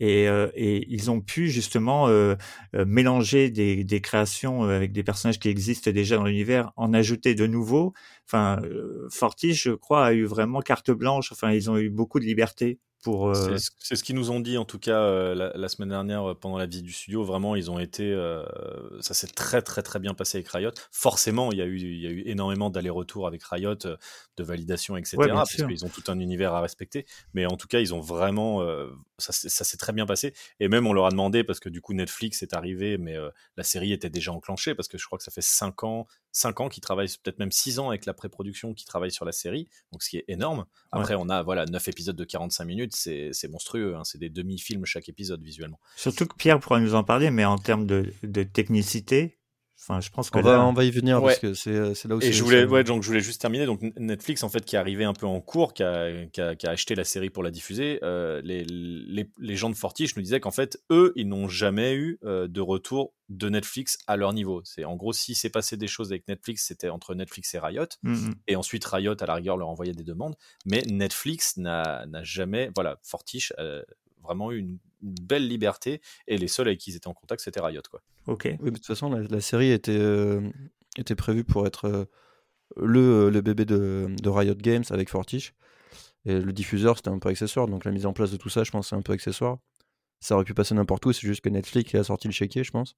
Et, euh, et ils ont pu justement euh, euh, mélanger des, des créations avec des personnages qui existent déjà dans l'univers, en ajouter de nouveaux. Enfin, Fortis, je crois, a eu vraiment carte blanche. Enfin, ils ont eu beaucoup de liberté pour. euh, C'est ce- qu'ils nous ont dit en tout cas euh, la, la semaine dernière euh, pendant la visite du studio. Vraiment, ils ont été, euh, ça s'est très très très bien passé avec Riot. Forcément, il y a eu, il y a eu énormément d'allers-retours avec Riot, de validation, etc. Ouais, parce qu'ils ont tout un univers à respecter. Mais en tout cas, ils ont vraiment, ça, s'est- ça s'est très bien passé. Et même on leur a demandé parce que du coup Netflix est arrivé, mais la série était déjà enclenchée parce que je crois que ça fait 5 ans, 5 ans qu'ils travaillent, peut-être même 6 ans avec la pré-production qui travaille sur la série. Donc ce qui est énorme. Après, on a voilà 9 épisodes de 45 minutes, c'est monstrueux. hein, c'est des demi-films chaque épisode visuellement. Surtout que Pierre pourra nous en parler, mais en termes de, de technicité, enfin, je pense que On là, va, on va y venir Ouais. parce que c'est euh, c'est là où Et je voulais, ouais, donc je voulais juste terminer. Donc Netflix, en fait, qui est arrivé un peu en cours, qui a, qui a- qui a acheté la série pour la diffuser, euh, les, les, les gens de Fortiche nous disaient qu'en fait, eux, ils n'ont jamais eu euh, de retour de Netflix à leur niveau. C'est en gros, si c'est passé des choses avec Netflix, c'était entre Netflix et Riot. Mm, mm. Et ensuite, Riot, à la rigueur, leur envoyait des demandes. Mais Netflix n'a n'a jamais, voilà, Fortiche a vraiment eu une, une belle liberté. Et les seuls avec qui ils étaient en contact, c'était Riot, quoi. ok. Oui, mais de toute façon, la, la série était, euh, était prévue pour être euh, le, le bébé de, de Riot Games avec Fortiche. Et le diffuseur, c'était un peu accessoire. Donc la mise en place de tout ça, je pense, c'est un peu accessoire. Ça aurait pu passer n'importe où. C'est juste que Netflix a sorti le chéquier, je pense.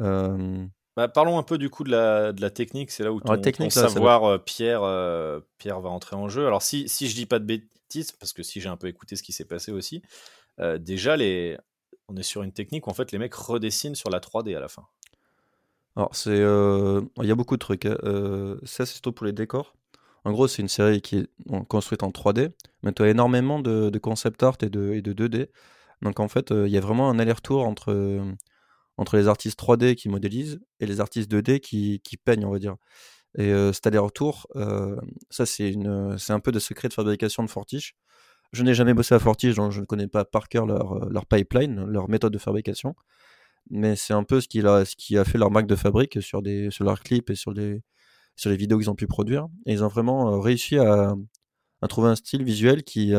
Euh, Bah, parlons un peu du coup de la, de la technique. C'est là où ton, Alors, technique, ton là, ça savoir, euh, Pierre, euh, Pierre va entrer en jeu. Alors, si, si je dis pas de bêtises, parce que si j'ai un peu écouté ce qui s'est passé aussi, euh, déjà, les... on est sur une technique où en fait les mecs redessinent sur la 3D à la fin. Alors, c'est, euh, il y a beaucoup de trucs. hein. Euh, ça, c'est surtout pour les décors. En gros, c'est une série qui est construite en 3D, mais tu as énormément de, concept art et de, et de 2D. Donc en fait, il y a vraiment un aller-retour entre, entre les artistes 3D qui modélisent et les artistes 2D qui, peignent, on va dire. Et cet aller-retour, ça c'est un peu de secret de fabrication de Fortiche. Je n'ai jamais bossé à Fortiche, donc je ne connais pas par cœur leur, leur pipeline, leur méthode de fabrication. Mais c'est un peu ce qui, a, ce qui a fait leur marque de fabrique sur, des, sur leurs clips et sur les, sur les vidéos qu'ils ont pu produire. Et ils ont vraiment réussi à, à trouver un style visuel qui,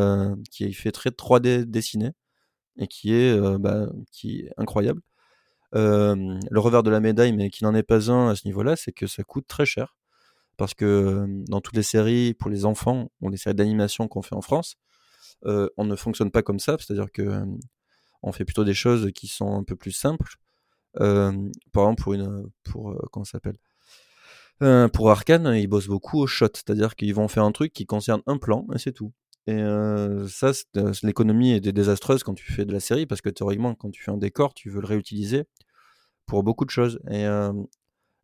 qui fait très 3D dessiné et qui est, bah, qui incroyable. le revers de la médaille, mais qui n'en est pas un à ce niveau-là, c'est que ça coûte très cher parce que dans toutes les séries pour les enfants ou les séries d'animation qu'on fait en France, on ne fonctionne pas comme ça, c'est-à-dire que on fait plutôt des choses qui sont un peu plus simples. par exemple, pour une, pour comment s'appelle Pour Arkane, ils bossent beaucoup au shot, c'est-à-dire qu'ils vont faire un truc qui concerne un plan et c'est tout. Et ça, l'économie est désastreuse quand tu fais de la série parce que théoriquement, quand tu fais un décor, tu veux le réutiliser pour beaucoup de choses. Et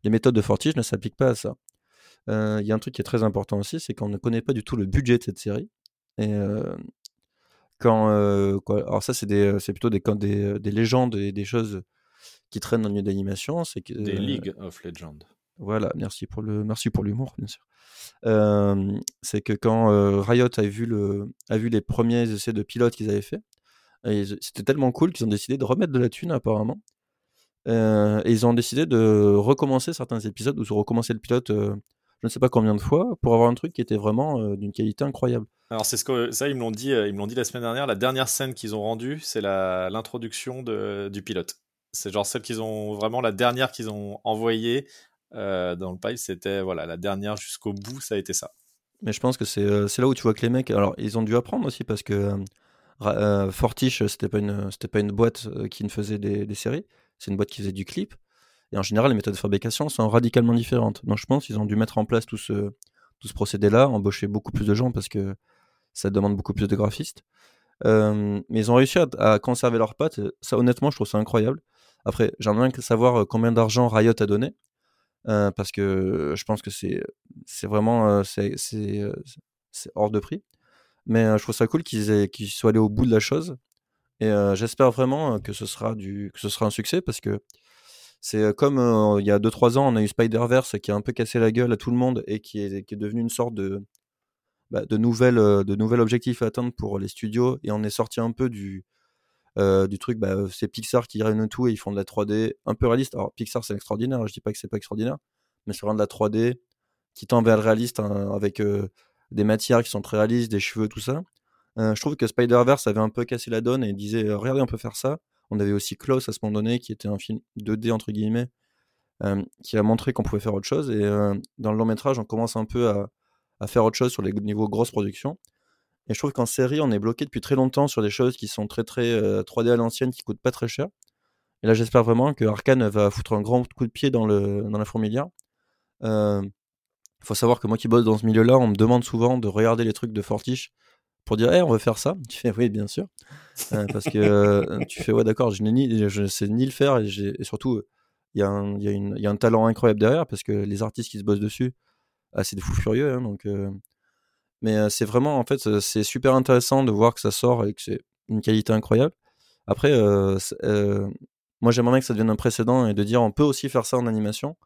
les méthodes de Fortige ne s'appliquent pas à ça. Il y a un truc qui est très important aussi, c'est qu'on ne connaît pas du tout le budget de cette série. Quand, alors ça, c'est plutôt des, des, des légendes et des choses qui traînent dans le milieu d'animation. C'est que, des League of Legends. Voilà, merci pour le, merci pour l'humour, bien sûr. c'est que quand Riot a vu le, a vu les premiers essais de pilote qu'ils avaient fait, c'était tellement cool qu'ils ont décidé de remettre de la thune apparemment. et ils ont décidé de recommencer certains épisodes ou de recommencer le pilote je ne sais pas combien de fois, pour avoir un truc qui était vraiment euh, d'une qualité incroyable. Alors c'est ce que ça ils me l'ont dit, euh, ils me l'ont dit la semaine dernière. La dernière scène qu'ils ont rendue, c'est l'introduction du pilote. C'est genre celle qu'ils ont vraiment la dernière qu'ils ont envoyée euh, dans le pipe. C'était voilà la dernière jusqu'au bout, ça a été ça. Mais je pense que c'est là où tu vois que les mecs, alors ils ont dû apprendre aussi parce que Fortiche c'était pas une c'était pas une boîte qui ne faisait des, des séries, c'est une boîte qui faisait du clip. Et en général, les méthodes de fabrication sont radicalement différentes. Donc je pense qu'ils ont dû mettre en place tout ce, tout ce procédé-là, embaucher beaucoup plus de gens parce que ça demande beaucoup plus de graphistes. Mais ils ont réussi à, conserver leurs pattes. Ça, honnêtement, je trouve ça incroyable. Après, j'aimerais bien savoir combien d'argent Riot a donné. Parce que je pense que c'est vraiment c'est hors de prix. Mais je trouve ça cool qu'ils qu'ils soient allés au bout de la chose. Et j'espère vraiment que ce, sera du, que ce sera un succès parce que c'est comme il y a 2-3 ans, on a eu Spider-Verse qui a un peu cassé la gueule à tout le monde et qui est, qui est devenu une sorte de, bah, de, nouvelles, de nouvel objectif à atteindre pour les studios. Et on est sorti un peu du, du truc, bah, c'est Pixar qui réunit tout et ils font de la 3D un peu réaliste. Alors Pixar c'est extraordinaire, je dis pas que c'est pas extraordinaire, mais c'est vraiment de la 3D qui tend vers le réaliste hein, avec des matières qui sont très réalistes, des cheveux, tout ça. je trouve que Spider-Verse avait un peu cassé la donne et disait regardez on peut faire ça. On avait aussi Klaus à ce moment donné, qui était un film 2D entre guillemets, euh, qui a montré qu'on pouvait faire autre chose. Et euh, dans le long métrage, on commence un peu à, faire autre chose sur les niveaux grosses productions. Et je trouve qu'en série, on est bloqué depuis très longtemps sur des choses qui sont très très 3D euh, à l'ancienne, qui coûtent pas très cher. Et là, j'espère vraiment que Arkane va foutre un grand coup de pied dans, le, dans la fourmilière. Il faut savoir que moi qui bosse dans ce milieu-là, on me demande souvent de regarder les trucs de Fortiche pour dire hey, on veut faire ça tu fais oui bien sûr euh, parce que euh, tu fais ouais d'accord je ni je sais ni le faire et, surtout il y, a un, y, a un talent incroyable derrière parce que les artistes qui se bossent dessus c'est des fous furieux hein, donc euh, mais c'est vraiment en fait c'est super intéressant de voir que ça sort et que c'est une qualité incroyable après moi j'aimerais que ça devienne un précédent et de dire on peut aussi faire ça en animation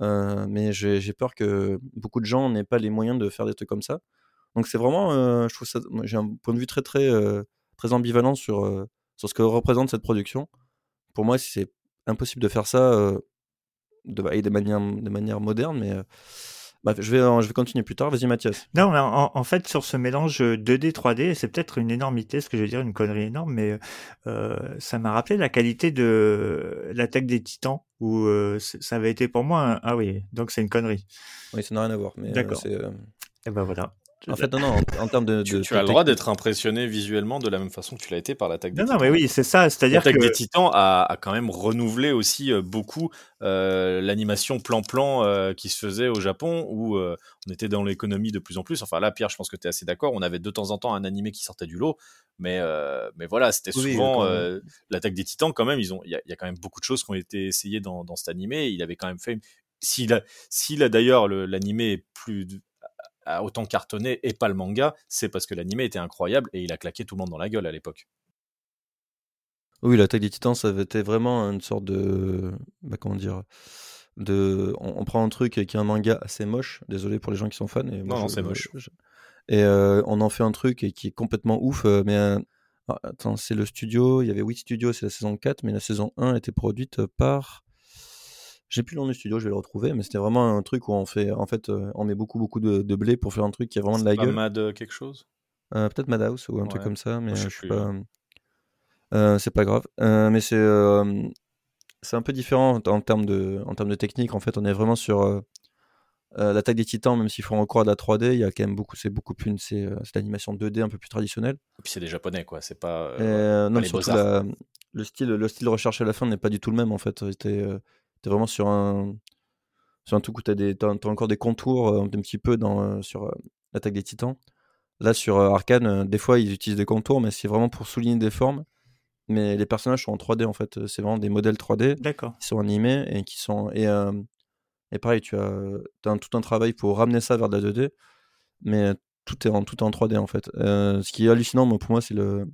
mais j'ai peur que beaucoup de gens n'aient pas les moyens de faire des trucs comme ça donc c'est vraiment, euh, je trouve ça, j'ai un point de vue très très euh, très ambivalent sur euh, sur ce que représente cette production. Pour moi, c'est impossible de faire ça de, de manière de manière moderne, mais bah, je, vais, je vais continuer plus tard. Vas-y, Mathias. Non, en, en, fait, sur ce mélange 2D, 3D, c'est peut-être une énormité, ce que je veux dire, une connerie énorme, mais euh, ça m'a rappelé la qualité de l'attaque des titans, où ça avait été pour moi Ah oui, donc c'est une connerie. Oui, ça n'a rien à voir. D'accord. et eh ben voilà. En fait, non, non, en, termes de. Tu, as le droit d'être impressionné visuellement de la même façon que tu l'as été par l'attaque des non, Titans. Non, mais oui, c'est ça. C'est-à-dire L'attaque des Titans a, quand même renouvelé aussi euh, beaucoup euh, l'animation plan-plan euh, qui se faisait au Japon, où on était dans l'économie de plus en plus. Enfin, là, Pierre, je pense que tu es assez d'accord. On avait de temps en temps un animé qui sortait du lot, mais, mais voilà, c'était souvent l'attaque des Titans. Quand même, il y, a quand même beaucoup de choses qui ont été essayées dans, cet animé. Il avait quand même fait. S'il a, d'ailleurs l'animé est plus a autant cartonné et pas le manga, c'est parce que l'animé était incroyable et il a claqué tout le monde dans la gueule à l'époque. Oui, l'attaque des Titans, ça avait été vraiment une sorte de, bah, comment dire, de, on, on prend un truc qui est un manga assez moche. Désolé pour les gens qui sont fans. Et moi, Non, c'est moche. je- et euh, on en fait un truc et qui est complètement ouf. euh, mais euh, ah, attends, c'est le studio. Il y avait 8 studios, c'est la saison 4, mais la saison 1 était produite par. J'ai plus le nom du studio, je vais le retrouver, mais c'était vraiment un truc où on fait, en fait, euh, on met beaucoup, beaucoup de, de blé pour faire un truc qui a vraiment de la pas gueule. Mad euh, quelque chose? Euh, Peut-être Madhouse ou un truc comme ça, mais Moi, je sais je suis pas. Euh, c'est pas grave. Mais c'est c'est un peu différent en termes de en termes de technique. En fait, on est vraiment sur euh, l'attaque des Titans, même s'il faut recours à de la 3D. Il y a quand même beaucoup, c'est beaucoup plus, une- c'est euh, l'animation 2D un peu plus traditionnelle. Et puis c'est des japonais, quoi. C'est pas. Euh, non, pas les surtout la- le style, le style recherché à la fin n'est pas du tout le même en fait. T'es euh, t'es vraiment sur un sur un truc où des t'as, t'as encore des contours euh, un petit peu dans euh, sur euh, l'attaque des Titans. Là sur euh, Arcane, euh, des fois ils utilisent des contours, mais c'est vraiment pour souligner des formes. Mais les personnages sont en 3D en fait. C'est vraiment des modèles 3D D'accord. qui sont animés et qui sont et euh, et pareil tu as, un- tout un travail pour ramener ça vers de la 2D mais tout est en tout est en 3D en fait Euh, ce qui est hallucinant moi, pour moi c'est le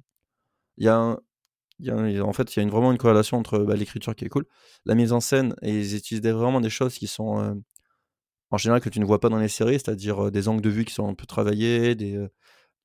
il y a un- en fait il y a vraiment une corrélation entre bah, l'écriture qui est cool la mise en scène et ils utilisent vraiment des choses qui sont euh, en général que tu ne vois pas dans les séries c'est-à-dire euh, des angles de vue qui sont un peu travaillés des euh,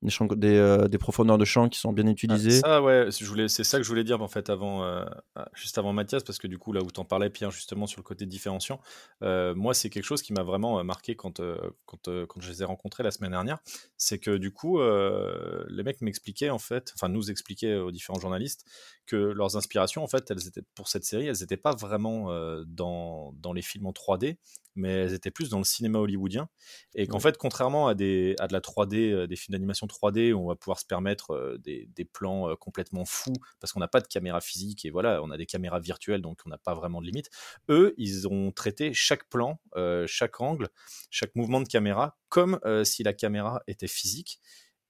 des, champs- des, euh, des profondeurs de champ qui sont bien Ah, utilisées ça, ouais, je voulais, c'est ça que je voulais dire en fait avant, euh, ah, juste avant Mathias, parce que du coup là où t'en parlais, Pierre, justement sur le côté différenciant, euh, moi c'est quelque chose qui m'a vraiment marqué quand quand quand je les ai rencontrés la semaine dernière, c'est que du coup les mecs m'expliquaient en fait, enfin nous expliquaient aux différents journalistes que leurs inspirations en fait, elles étaient pour cette série, elles n'étaient pas vraiment dans dans les films en 3D, mais elles étaient plus dans le cinéma hollywoodien. Et qu'en Ouais. fait contrairement à des à de la 3D euh, des films d'animation 3D où on va pouvoir se permettre euh, des, des plans euh, complètement fous parce qu'on n'a pas de caméra physique et voilà on a des caméras virtuelles donc on n'a pas vraiment de limite. Eux ils ont traité chaque plan euh, chaque angle chaque mouvement de caméra comme euh, si la caméra était physique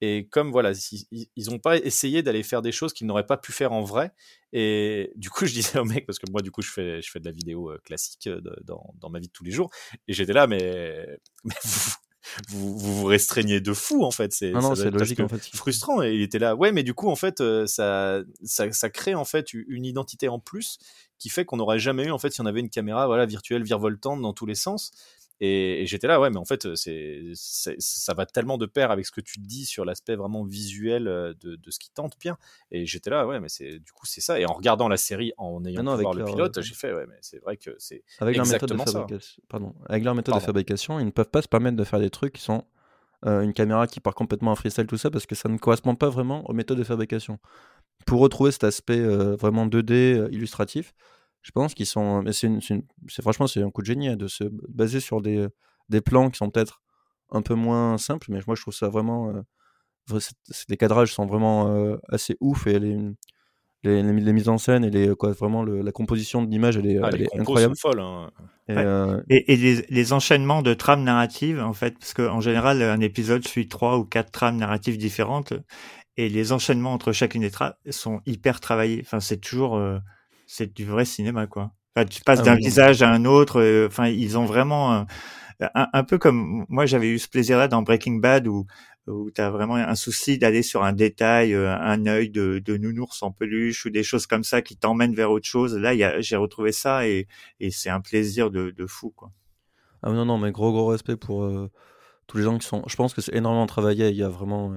et comme voilà, ils ils ont pas essayé d'aller faire des choses qu'ils n'auraient pas pu faire en vrai. Et du coup, je disais au mec, parce que moi, du coup, je fais, je fais de la vidéo euh, classique euh, de- dans, dans ma vie de tous les jours. Et j'étais là, mais, mais vous, vous, vous vous restreignez de fou, en fait. C'est non non être logique en fait frustrant. Et il était là, ouais, mais du coup, en fait, euh, ça, ça, ça crée en fait une identité en plus qui fait qu'on n'aurait jamais eu, en fait, si on avait une caméra voilà, virtuelle, virevoltante dans tous les sens. Et, et j'étais là, ouais, mais en fait, c'est, ça va tellement de pair avec ce que tu dis sur l'aspect vraiment visuel euh, de, de ce qui tente bien. Et j'étais là, ouais, mais c'est du coup, c'est ça. Et en regardant la série, en ayant Ah non, pu le pilote, euh, j'ai fait, ouais, mais c'est vrai que c'est avec leur méthode de ça. fabrication, pardon, avec leur méthode Pardon. de fabrication, ils ne peuvent pas se permettre de faire des trucs qui sont euh, une caméra qui part complètement en freestyle tout ça parce que ça ne correspond pas vraiment aux méthodes de fabrication. Pour retrouver cet aspect euh, vraiment 2D euh, illustratif, je pense qu'ils sont, mais c'est une- c'est une- c'est- franchement c'est un coup de génie hein, de se baser sur des des plans qui sont peut-être un peu moins simples, mais moi je trouve ça vraiment, euh, vrai- c'est- c'est- les cadrages sont vraiment euh, assez ouf et les les, les- les mises en scène et les quoi vraiment le- la composition de l'image elle est, Ah, elle les est incroyable. sont folles. hein. Et, Ouais. euh, Et, et les, les enchaînements de trames narratives, en fait, parce qu'en général, un épisode suit trois ou quatre trames narratives différentes, et les enchaînements entre chacune des trames sont hyper travaillés. Enfin, c'est toujours, euh, c'est du vrai cinéma, quoi. Enfin, tu passes Ah d'un oui, visage à un autre. euh, Enfin, ils ont vraiment un, un, peu comme moi, j'avais eu ce plaisir-là dans Breaking Bad où où tu as vraiment un souci d'aller sur un détail, euh, un œil de, de nounours en peluche ou des choses comme ça qui t'emmènent vers autre chose. Là, j'ai retrouvé ça et, et c'est un plaisir de, de fou, quoi. Ah non, non, mais gros, gros respect pour euh, tous les gens qui sont. Je pense que c'est énormément travaillé. Il y a vraiment,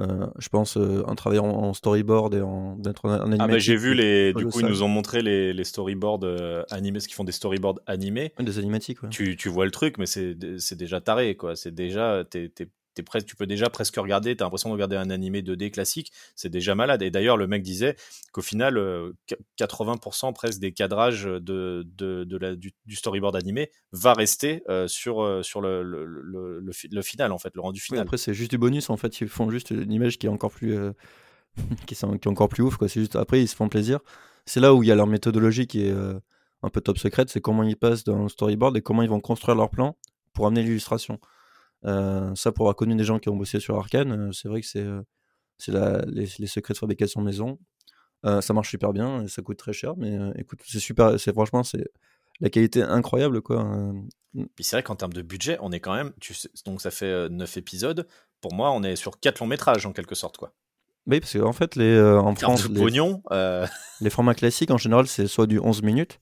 euh, je pense, euh, un travail en, en storyboard et en, en, en Ah bah j'ai vu les, du coup ils nous ont montré les, les storyboards euh, animés, ce qu'ils font des storyboards animés. Des animatiques, ouais. Tu, tu vois le truc, mais c'est c'est déjà taré quoi. C'est déjà t'es, t'es, t'es presque, tu peux déjà presque regarder. T'as l'impression de regarder un animé 2D classique. C'est déjà malade. Et d'ailleurs le mec disait qu'au final euh, qu- 80% presque des cadrages de, de, de la, du, du storyboard animé va rester euh, sur euh, sur le le, le, le, fi- le final en fait, le rendu Oui, final. après, c'est juste du bonus. En fait, ils font juste une image qui est encore plus, euh, qui, est encore plus ouf. Quoi. C'est juste après, ils se font plaisir. C'est là où il y a leur méthodologie qui est euh, un peu top secrète. C'est comment ils passent dans le storyboard et comment ils vont construire leur plan pour amener l'illustration. Euh, ça, pour avoir connu des gens qui ont bossé sur Arkane, euh, c'est vrai que c'est euh, les, les secrets de fabrication maison. Ça marche super bien, et ça coûte très cher, mais écoute, c'est super. C'est franchement, c'est la qualité incroyable, quoi. Euh, Puis c'est vrai qu'en termes de budget, on est quand même, tu sais, donc ça fait 9 épisodes. Pour moi, on est sur 4 longs métrages en quelque sorte quoi. Oui, parce qu'en fait, les, euh, en France, les, pognon. euh, les formats classiques, en général, c'est soit du 11 minutes,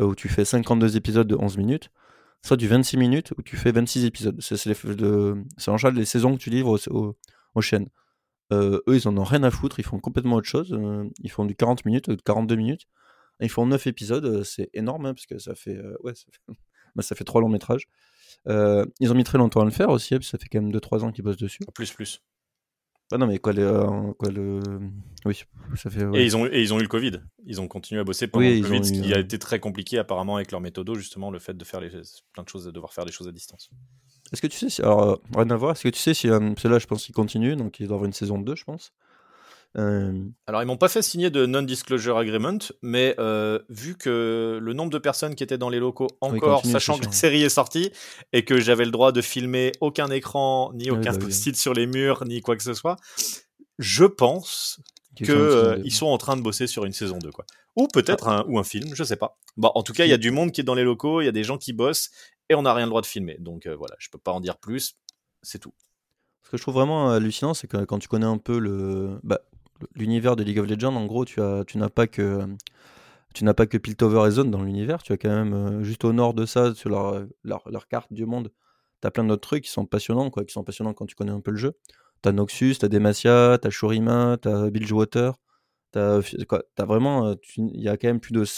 euh, où tu fais 52 épisodes de 11 minutes, soit du 26 minutes, où tu fais 26 épisodes. C'est en général les saisons que tu livres aux, chaînes. Euh, eux, ils en ont rien à foutre, ils font complètement autre chose. euh, ils font du 40 minutes, euh, 42 minutes. Ils font 9 épisodes, euh, c'est énorme, hein, parce que ça fait, ouais, ça fait, bah, ça fait 3 longs métrages. Ils ont mis très longtemps à le faire aussi, hein, que ça fait quand même 2-3 ans qu'ils bossent dessus. plus, plus. Bah non, mais quoi, les, euh, quoi le. Oui, ça fait. ouais. Et, ils ont, et ils ont eu le Covid. Ils ont continué à bosser pendant Oui, le ils Covid, ce eu, qui a été très compliqué apparemment avec leur méthodo, justement, le fait de faire les, plein de choses, de devoir faire des choses à distance. Est-ce que tu sais si. Alors, euh, rien à voir, est-ce que tu sais si. euh, parce que là, je pense qu'ils continuent, donc il doit y avoir une saison 2, je pense. Euh, Alors, ils m'ont pas fait signer de non-disclosure agreement, mais euh, vu que le nombre de personnes qui étaient dans les locaux encore, sachant que la série est sortie et que j'avais le droit de filmer aucun écran, ni Oui, aucun bah oui. post-it sur les murs, ni quoi que ce soit, je pense qu'ils euh, sont en train de bosser sur une saison 2 quoi. Ou peut-être un ou un film, je sais pas. Bon, en tout cas, il y a du monde qui est dans les locaux, il y a des gens qui bossent et on n'a rien le droit de filmer. Donc euh, voilà, je peux pas en dire plus, c'est tout. Ce que je trouve vraiment hallucinant, c'est que quand tu connais un peu le. bah, L'univers de League of Legends, en gros, tu, as, tu n'as pas que. Tu n'as pas que Piltover et Zone dans l'univers, tu as quand même euh, juste au nord de ça, sur leur, leur, carte du monde, tu as plein d'autres trucs qui sont passionnants, quoi, qui sont passionnants quand tu connais un peu le jeu. T'as Noxus, t'as Demacia, t'as Shurima, t'as Bilgewater, t'as quoi, t'as vraiment, euh, tu- il y a quand même plus de, je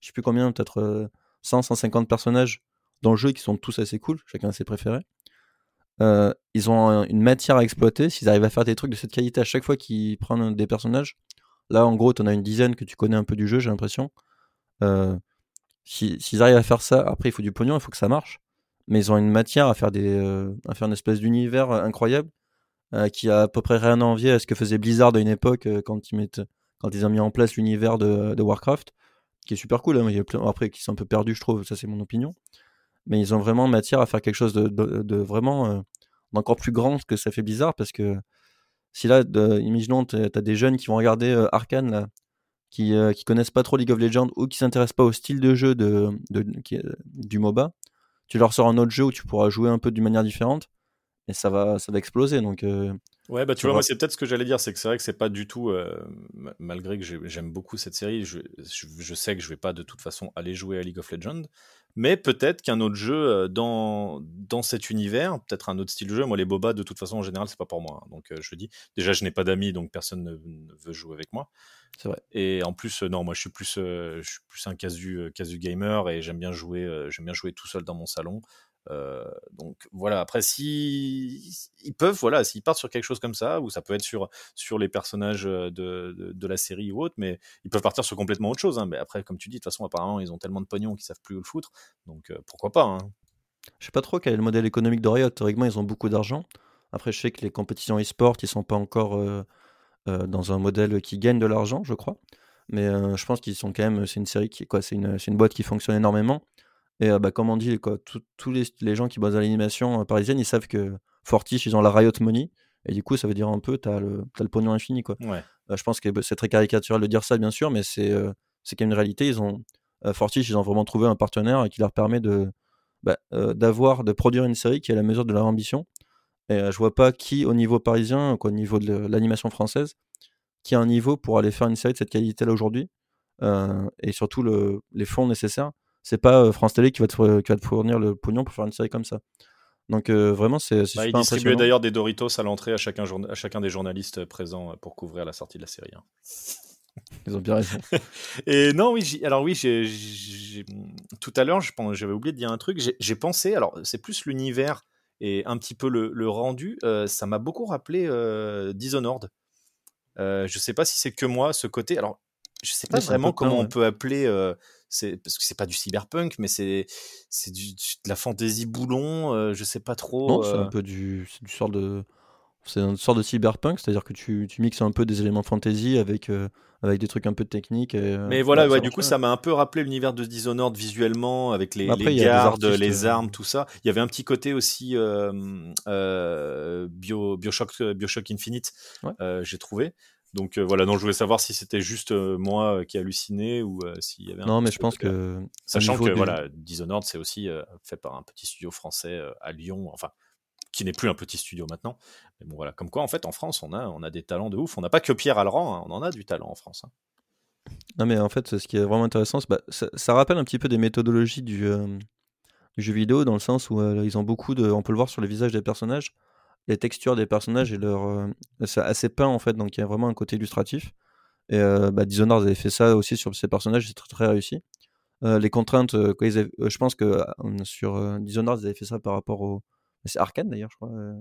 sais plus combien, peut-être euh, 100, 150 personnages dans le jeu qui sont tous assez cool, chacun ses préférés. Euh, ils ont un- une matière à exploiter. S'ils arrivent à faire des trucs de cette qualité à chaque fois qu'ils prennent des personnages, là en gros, t'en as une dizaine que tu connais un peu du jeu, j'ai l'impression. Euh, si- S'ils arrivent à faire ça, après il faut du pognon, il faut que ça marche. Mais ils ont une matière à faire, des, euh, à faire une espèce d'univers incroyable qui a à peu près rien à envier à ce que faisait Blizzard à une époque quand, ils mettent, quand ils ont mis en place l'univers de, Warcraft, qui est super cool. hein, après, qui sont un peu perdus, je trouve, ça c'est mon opinion. Mais ils ont vraiment matière à faire quelque chose de, vraiment d'encore plus grand que ça fait Blizzard parce que si là, de, imaginons, tu as des jeunes qui vont regarder euh, Arkane, là, qui, euh, qui connaissent pas trop League of Legends ou qui s'intéressent pas au style de jeu de, de- qui est- du MOBA, tu leur sors un autre jeu où tu pourras jouer un peu d'une manière différente et ça va, ça va exploser. Donc, euh, Ouais, bah tu vois, moi c'est peut-être ce que j'allais dire, c'est que c'est vrai que c'est pas du tout, euh, ma- malgré que j'ai- j'aime beaucoup cette série, je, je, je sais que je vais pas de toute façon aller jouer à League of Legends, mais peut-être qu'un autre jeu euh, dans, dans cet univers, peut-être un autre style de jeu, moi les boba de toute façon en général c'est pas pour moi, hein. donc euh, je dis, déjà je n'ai pas d'amis donc personne ne, ne veut jouer avec moi, c'est vrai. et en plus euh, non moi je suis plus, euh, je suis plus un casu, casu gamer et j'aime bien jouer, j'aime bien jouer tout seul dans mon salon, euh, donc voilà, après si ils peuvent, voilà, s'ils partent sur quelque chose comme ça, ou ça peut être sur, sur les personnages euh, de, de, la série ou autre, mais ils peuvent partir sur complètement autre chose. hein. Mais après, comme tu dis, de toute façon, apparemment, ils ont tellement de pognon qu'ils savent plus où le foutre. Donc euh, pourquoi pas hein. Je sais pas trop quel est le modèle économique de Riot. Théoriquement, ils ont beaucoup d'argent. Après, je sais que les compétitions e-sport, ils sont pas encore dans un modèle qui gagne de l'argent, je crois. Mais je pense qu'ils sont quand même. C'est une série qui, quoi, c'est une boîte qui fonctionne énormément. Et bah, comme on dit, quoi, tous les, les gens qui bossent à l'animation parisienne, ils savent que Fortiche, ils ont la Riot Money. Et du coup, ça veut dire un peu, t'as le, t'as le pognon infini, quoi. Ouais. Euh, je pense que bah, c'est très caricatural de dire ça, bien sûr, mais c'est euh, c'est quand même une réalité. Ils ont euh, Fortiche, ils ont vraiment trouvé un partenaire qui leur permet de bah, d'avoir, de produire une série qui est à la mesure de leur ambition. Et je vois pas qui, au niveau parisien, quoi, au niveau de l'animation française, qui a un niveau pour aller faire une série de cette qualité-là aujourd'hui, et surtout le, les fonds nécessaires. C'est pas euh, France Télé qui va, te, qui va te fournir le pognon pour faire une série comme ça. Donc euh, vraiment, c'est Bah, ils super distribuaient impressionnant. d'ailleurs des Doritos à l'entrée à chacun, journa- à chacun des journalistes présents pour couvrir la sortie de la série. hein. Ils ont bien raison. Et non, oui, alors oui, tout à l'heure, je j'avais oublié de dire un truc. J'ai- pensé, alors c'est plus l'univers et un petit peu le, le rendu. euh, ça m'a beaucoup rappelé euh, Dishonored. Euh, je sais pas si c'est que moi, ce côté. Alors, je sais pas Oui, c'est un vraiment comment on peut appeler. C'est parce que c'est pas du cyberpunk, mais c'est c'est du- de la fantaisie boulon. euh, je sais pas trop. Non, c'est un peu du, du sort de, c'est une sorte de cyberpunk, c'est-à-dire que tu, tu mixes un peu des éléments fantasy avec, euh, avec des trucs un peu techniques. et, Mais voilà, ouais, du coup, ça m'a un peu rappelé l'univers de Dishonored visuellement, avec les, Après, les gardes, artistes, les euh, armes, tout ça. Il y avait un petit côté aussi euh, euh, Bio, Bioshock, Bioshock Infinite, Ouais. j'ai trouvé. Donc euh, voilà, non, je voulais savoir si c'était juste euh, moi euh, qui hallucinais ou euh, s'il y avait un Non, mais je pense que. Sachant que voilà, Dishonored, c'est aussi fait par un petit studio français à Lyon, enfin qui n'est plus un petit studio maintenant. Mais bon, voilà. Comme quoi, en fait, en France, on a, on a des talents de ouf. On n'a pas que Pierre Alran, hein, on en a du talent en France. hein. Non, mais en fait, ce qui est vraiment intéressant, bah, ça, ça rappelle un petit peu des méthodologies du, du jeu vidéo, dans le sens où ils ont beaucoup de. On peut le voir sur le visage des personnages, les textures des personnages et leur. euh, c'est assez peint, en fait, donc il y a vraiment un côté illustratif. Et euh, bah, Dishonored avait fait ça aussi sur ses personnages, c'est très, très réussi. Euh, les contraintes, euh, quand ils avaient- euh, je pense que euh, sur euh, Dishonored, ils avaient fait ça par rapport au. C'est Arkane d'ailleurs, je crois, euh,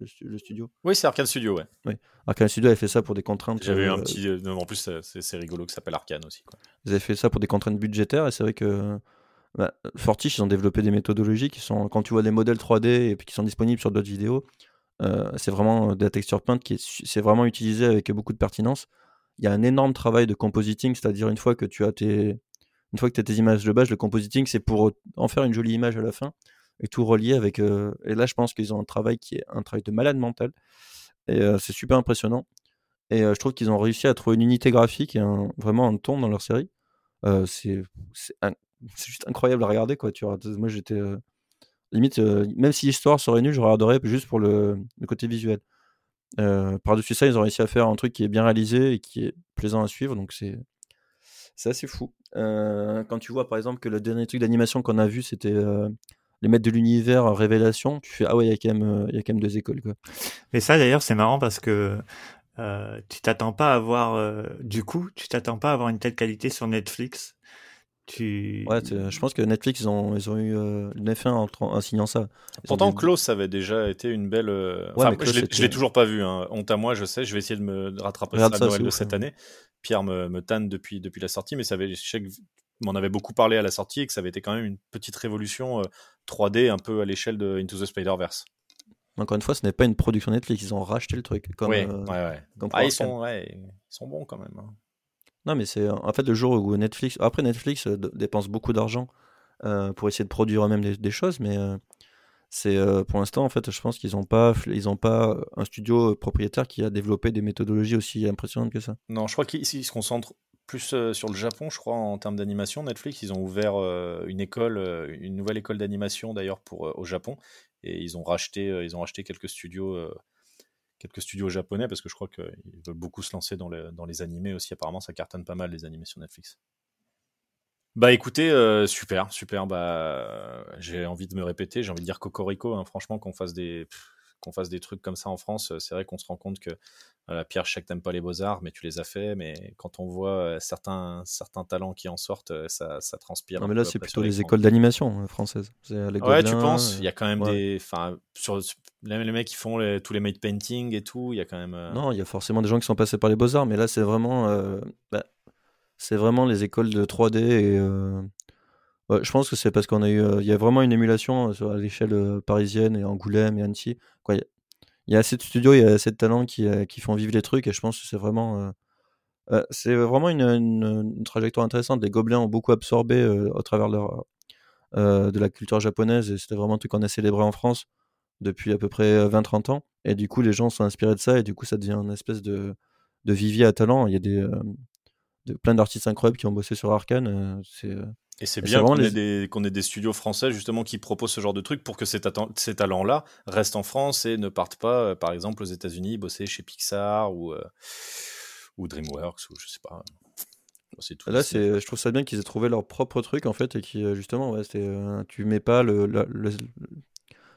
le, stu- le studio. Oui, c'est Arkane Studio, ouais. Arkane Studio avait fait ça pour des contraintes. J'avais eu euh, un petit. euh, non, en plus, c'est rigolo que ça s'appelle Arkane aussi. Quoi. Ils avaient fait ça pour des contraintes budgétaires et c'est vrai que bah, Fortiche, ils ont développé des méthodologies qui sont, quand tu vois les modèles 3D et puis qui sont disponibles sur d'autres vidéos, c'est vraiment de la texture peinte qui est, c'est vraiment utilisé avec beaucoup de pertinence. Il y a un énorme travail de compositing, c'est-à-dire une fois que tu as tes, une fois que as tes images de base, le compositing, c'est pour en faire une jolie image à la fin et tout relier avec. euh, et là, je pense qu'ils ont un travail qui est un travail de malade mental et euh, c'est super impressionnant. Et euh, je trouve qu'ils ont réussi à trouver une unité graphique et vraiment un ton dans leur série. Euh, c'est juste incroyable à regarder quoi. Tu vois, moi j'étais euh, limite euh, même si l'histoire serait nulle, je regarderais juste pour le, le côté visuel. Euh, Par-dessus ça, ils ont réussi à faire un truc qui est bien réalisé et qui est plaisant à suivre, donc c'est assez fou. Euh, quand tu vois par exemple que le dernier truc d'animation qu'on a vu, c'était les maîtres de l'univers Révélation, tu fais ah ouais, il y a quand même y a quand même deux écoles quoi. Mais ça, d'ailleurs, c'est marrant parce que tu t'attends pas à avoir, du coup, tu t'attends pas à avoir une telle qualité sur Netflix. Tu... Ouais, je pense que Netflix ils ont ils ont eu euh, une F1 en, signant ça. Ils Pourtant, dû- Klaus avait déjà été une belle. euh, Ouais, Enfin, Klaus, je c'était- l'ai toujours pas vu. Hein. Honte à moi, je sais. Je vais essayer de me rattraper Regarde ça à ça, Noël de ouf, cette hein. année. Pierre me, me tanne depuis, depuis la sortie, mais ça avait, je sais que m'en avait beaucoup parlé à la sortie et que ça avait été quand même une petite révolution euh, 3D un peu à l'échelle de Into the Spider-Verse. Encore une fois, ce n'est pas une production Netflix, ils ont racheté le truc. Comme, Oui, euh, ouais, ouais. comme Ah, ils sont, ouais, ils sont bons quand même. hein. Non, mais c'est en fait le jour où Netflix. Après, Netflix euh, dépense beaucoup d'argent euh, pour essayer de produire eux-mêmes des, choses, mais euh, c'est pour l'instant, en fait, je pense qu'ils n'ont pas, pas un studio propriétaire qui a développé des méthodologies aussi impressionnantes que ça. Non, je crois qu'ils ils se concentrent plus sur le Japon, je crois, en termes d'animation. Netflix, ils ont ouvert une école, une nouvelle école d'animation d'ailleurs au Japon, et ils ont racheté, ils ont racheté quelques studios, quelques studios japonais parce que je crois qu'ils veulent beaucoup se lancer dans, le- dans les animés aussi. Apparemment, ça cartonne pas mal les animés sur Netflix. Bah écoutez, euh, super, super. Bah, j'ai envie de me répéter, j'ai envie de dire cocorico. hein, franchement, qu'on fasse des qu'on fasse des trucs comme ça en France, euh, c'est vrai qu'on se rend compte que Pierre, je sais que t'aimes pas les beaux-arts, mais tu les as fait. Mais quand on voit euh, certains, certains talents qui en sortent, euh, ça, ça transpire. Non, mais là, c'est plutôt les écoles d'animation françaises. C'est, les Ouais, tu penses Il y a quand même ouais. des. Enfin, sur les, les mecs qui font les- tous les made painting et tout, il y a quand même. euh, Non, il y a forcément des gens qui sont passés par les beaux-arts, mais là, c'est vraiment, euh, bah, c'est vraiment les écoles de 3D. Et, euh, je pense que c'est parce qu'on a eu, euh, il y a vraiment une émulation euh, à l'échelle euh, parisienne et Angoulême et Annecy. Il y a- assez de studios, il y a assez de talents qui, font vivre les trucs, et je pense que c'est vraiment, c'est vraiment une, trajectoire intéressante. Les Gobelins ont beaucoup absorbé au travers de la culture japonaise, et c'était vraiment un truc qu'on a célébré en France depuis à peu près euh, 20-30 ans. Et du coup, les gens sont inspirés de ça, et du coup, ça devient une espèce de, de vivier à talent. Il y a des, de, plein d'artistes incroyables qui ont bossé sur Arkane. Et c'est bien qu'on ait, les- des, qu'on ait des studios français justement qui proposent ce genre de trucs pour que ces, tata- ces talents-là restent en France et ne partent pas, euh, par exemple, aux États-Unis, bosser chez Pixar ou, euh, ou DreamWorks ou je sais pas. Tout. Là, c'est, je trouve ça bien qu'ils aient trouvé leur propre truc en fait et qui euh, justement, ouais, euh, tu mets pas le,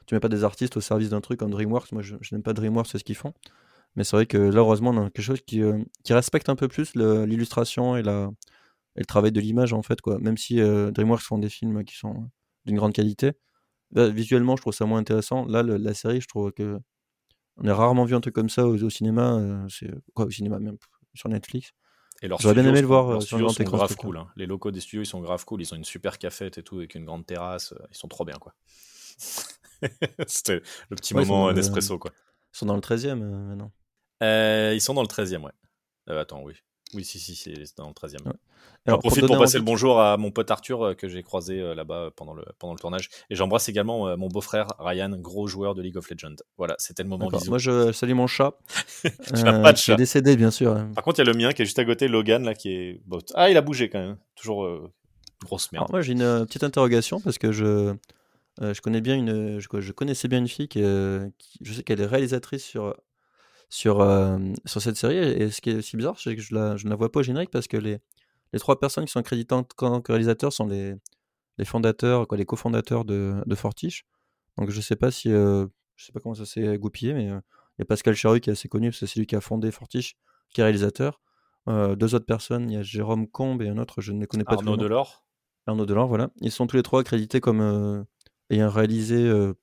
tu mets pas des artistes au service d'un truc comme DreamWorks. Moi, je, je n'aime pas DreamWorks, c'est ce qu'ils font. Mais c'est vrai que là, heureusement, on a quelque chose qui, euh, qui respecte un peu plus l'illustration et la et le travail de l'image en fait quoi. Même si euh, DreamWorks font des films qui sont d'une grande qualité, là, visuellement, je trouve ça moins intéressant. Là, le- la série, je trouve que on a rarement vu un truc comme ça au, au cinéma. euh, c'est quoi au cinéma même sur Netflix. Et leurs J'aurais bien aimé le voir, euh, sur grand sont grave truc-là. cool. hein. Les locaux des studios, ils sont grave cool. Ils ont une super cafette et tout, avec une grande terrasse. Ils sont trop bien, quoi. C'était le petit Ouais, moment le- Nespresso, quoi. Ils sont dans le 13e euh, maintenant. Ils sont dans le 13e, ouais. Attends, oui. Oui, si, si, c'est dans le 13e. Ouais. J'en Alors, profite te pour passer le bonjour à mon pote Arthur euh, que j'ai croisé euh, là-bas euh, pendant le, pendant le tournage. Et j'embrasse également euh, mon beau-frère Ryan, gros joueur de League of Legends. Voilà, c'était le moment. Moi, je salue mon chat. Tu n'as pas de qui chat. est décédé, bien sûr. Par contre, il y a le mien qui est juste à côté, Logan, là, qui est. bon, Ah, il a bougé quand même. Toujours euh, grosse merde. Alors, moi, j'ai une euh, petite interrogation parce que je, Euh, je connais bien une, je, je connaissais bien une fille qui, euh, qui- je sais qu'elle est réalisatrice sur sur euh, sur cette série. Et ce qui est aussi bizarre, c'est que je la, je ne la vois pas au générique parce que les les trois personnes qui sont accréditées en tant que réalisateurs sont les les fondateurs, quoi, les cofondateurs de de Fortiche. Donc je sais pas si, euh, je sais pas comment ça s'est goupillé, mais euh, il y a Pascal Charu qui est assez connu, parce que c'est lui qui a fondé Fortiche, qui est réalisateur. Deux autres personnes, il y a Jérôme Combe et un autre, je ne les connais pas. Arnaud. Delors. Arnaud Delors, voilà. Ils sont tous les trois accrédités comme ayant réalisé euh,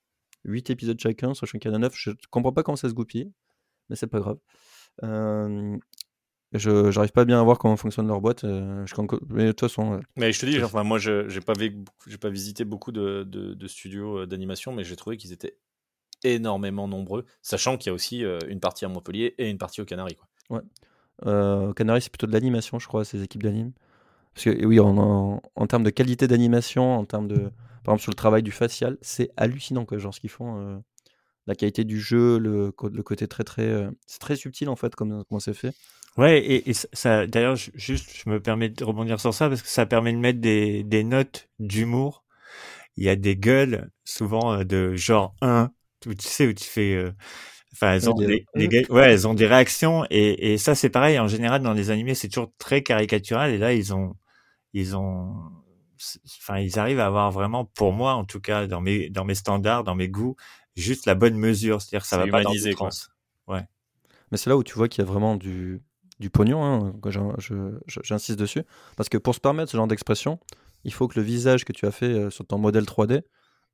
8 épisodes chacun, sachant qu'il y en a 9. Je comprends pas comment ça se goupille, mais c'est pas grave. Euh, je j'arrive pas bien à voir comment fonctionne leur boîte. euh, je, mais de toute façon, euh, Mais je te dis, genre, enfin, moi, je j'ai pas, j'ai pas visité beaucoup de, de- de studios euh, d'animation, mais j'ai trouvé qu'ils étaient énormément nombreux, sachant qu'il y a aussi une partie à Montpellier et une partie aux Canaries. Quoi. au Canaries, c'est plutôt de l'animation, je crois, ces équipes d'anime. Parce que oui, en, en, en termes de qualité d'animation, en termes de. Par exemple, sur le travail du facial, c'est hallucinant, quoi, genre ce qu'ils font. Euh, la qualité du jeu, le, côté très, très. euh, c'est très subtil, en fait, comme, comment c'est fait. Ouais, et, et ça- d'ailleurs, juste, je me permets de rebondir sur ça parce que ça permet de mettre des, des notes d'humour. Il y a des gueules, souvent euh, de genre 1, où tu sais, où tu fais, euh, enfin, elles ont des- des, ouais, elles ont des réactions et, et ça, c'est pareil. En général, dans les animés, c'est toujours très caricatural et là, ils ont, ils ont, enfin, ils arrivent à avoir vraiment, pour moi, en tout cas, dans mes, dans mes standards, dans mes goûts, juste la bonne mesure. C'est-à-dire que ça va pas dans quoi. l'outrance. Mais c'est là où tu vois qu'il y a vraiment du, du pognon, hein, j'insiste dessus. Parce que pour se permettre ce genre d'expression, il faut que le visage que tu as fait euh, sur ton modèle 3D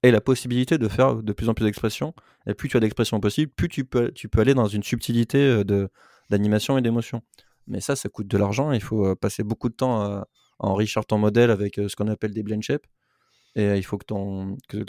ait la possibilité de faire de plus en plus d'expressions. Et plus tu as d'expressions possibles, plus tu peux, tu peux aller dans une subtilité euh, de, d'animation et d'émotion. Mais ça, ça coûte de l'argent. Il faut euh, passer beaucoup de temps à, à enrichir ton modèle avec ce qu'on appelle des blend shapes. Et il faut que, ton, que,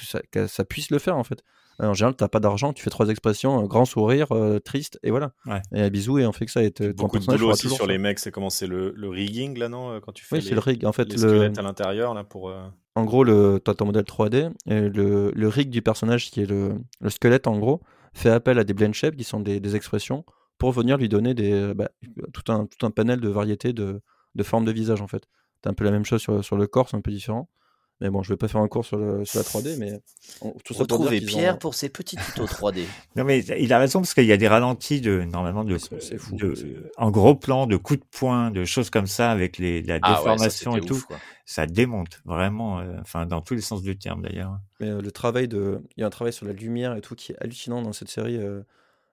que ça, que ça puisse le faire, en fait. En général, tu n'as pas d'argent, tu fais trois expressions, grand sourire, euh, triste, et voilà. Ouais. Et un bisou, et on fait que ça. Et Beaucoup de boulot aussi sur les mecs, c'est comment c'est le, le rigging là, non euh, Quand tu fais Oui, les, c'est le rig. En fait, les le, squelettes à l'intérieur là pour. euh, en gros, le, toi, ton modèle 3D, et le, le rig du personnage, qui est le, le squelette, en gros, fait appel à des blend shapes, qui sont des, des expressions, pour venir lui donner des, bah, tout, un, tout un panel de variétés de, de formes de visage, en fait. C'est un peu la même chose sur, sur le corps, c'est un peu différent. Mais bon, je vais pas faire un cours sur, le, sur la 3D, mais on- tout ça pour dire Retrouvez qu'ils Pierre ont- pour ses petits tutos 3D. Non mais il a raison parce qu'il y a des ralentis de normalement de, fou, en gros plan de coups de poing de choses comme ça avec les la Ah ouais, ça, déformation et tout ouf, ça démonte vraiment euh, enfin dans tous les sens du terme d'ailleurs Mais euh, le travail de. Il y a un travail sur la lumière et tout qui est hallucinant dans cette série. euh,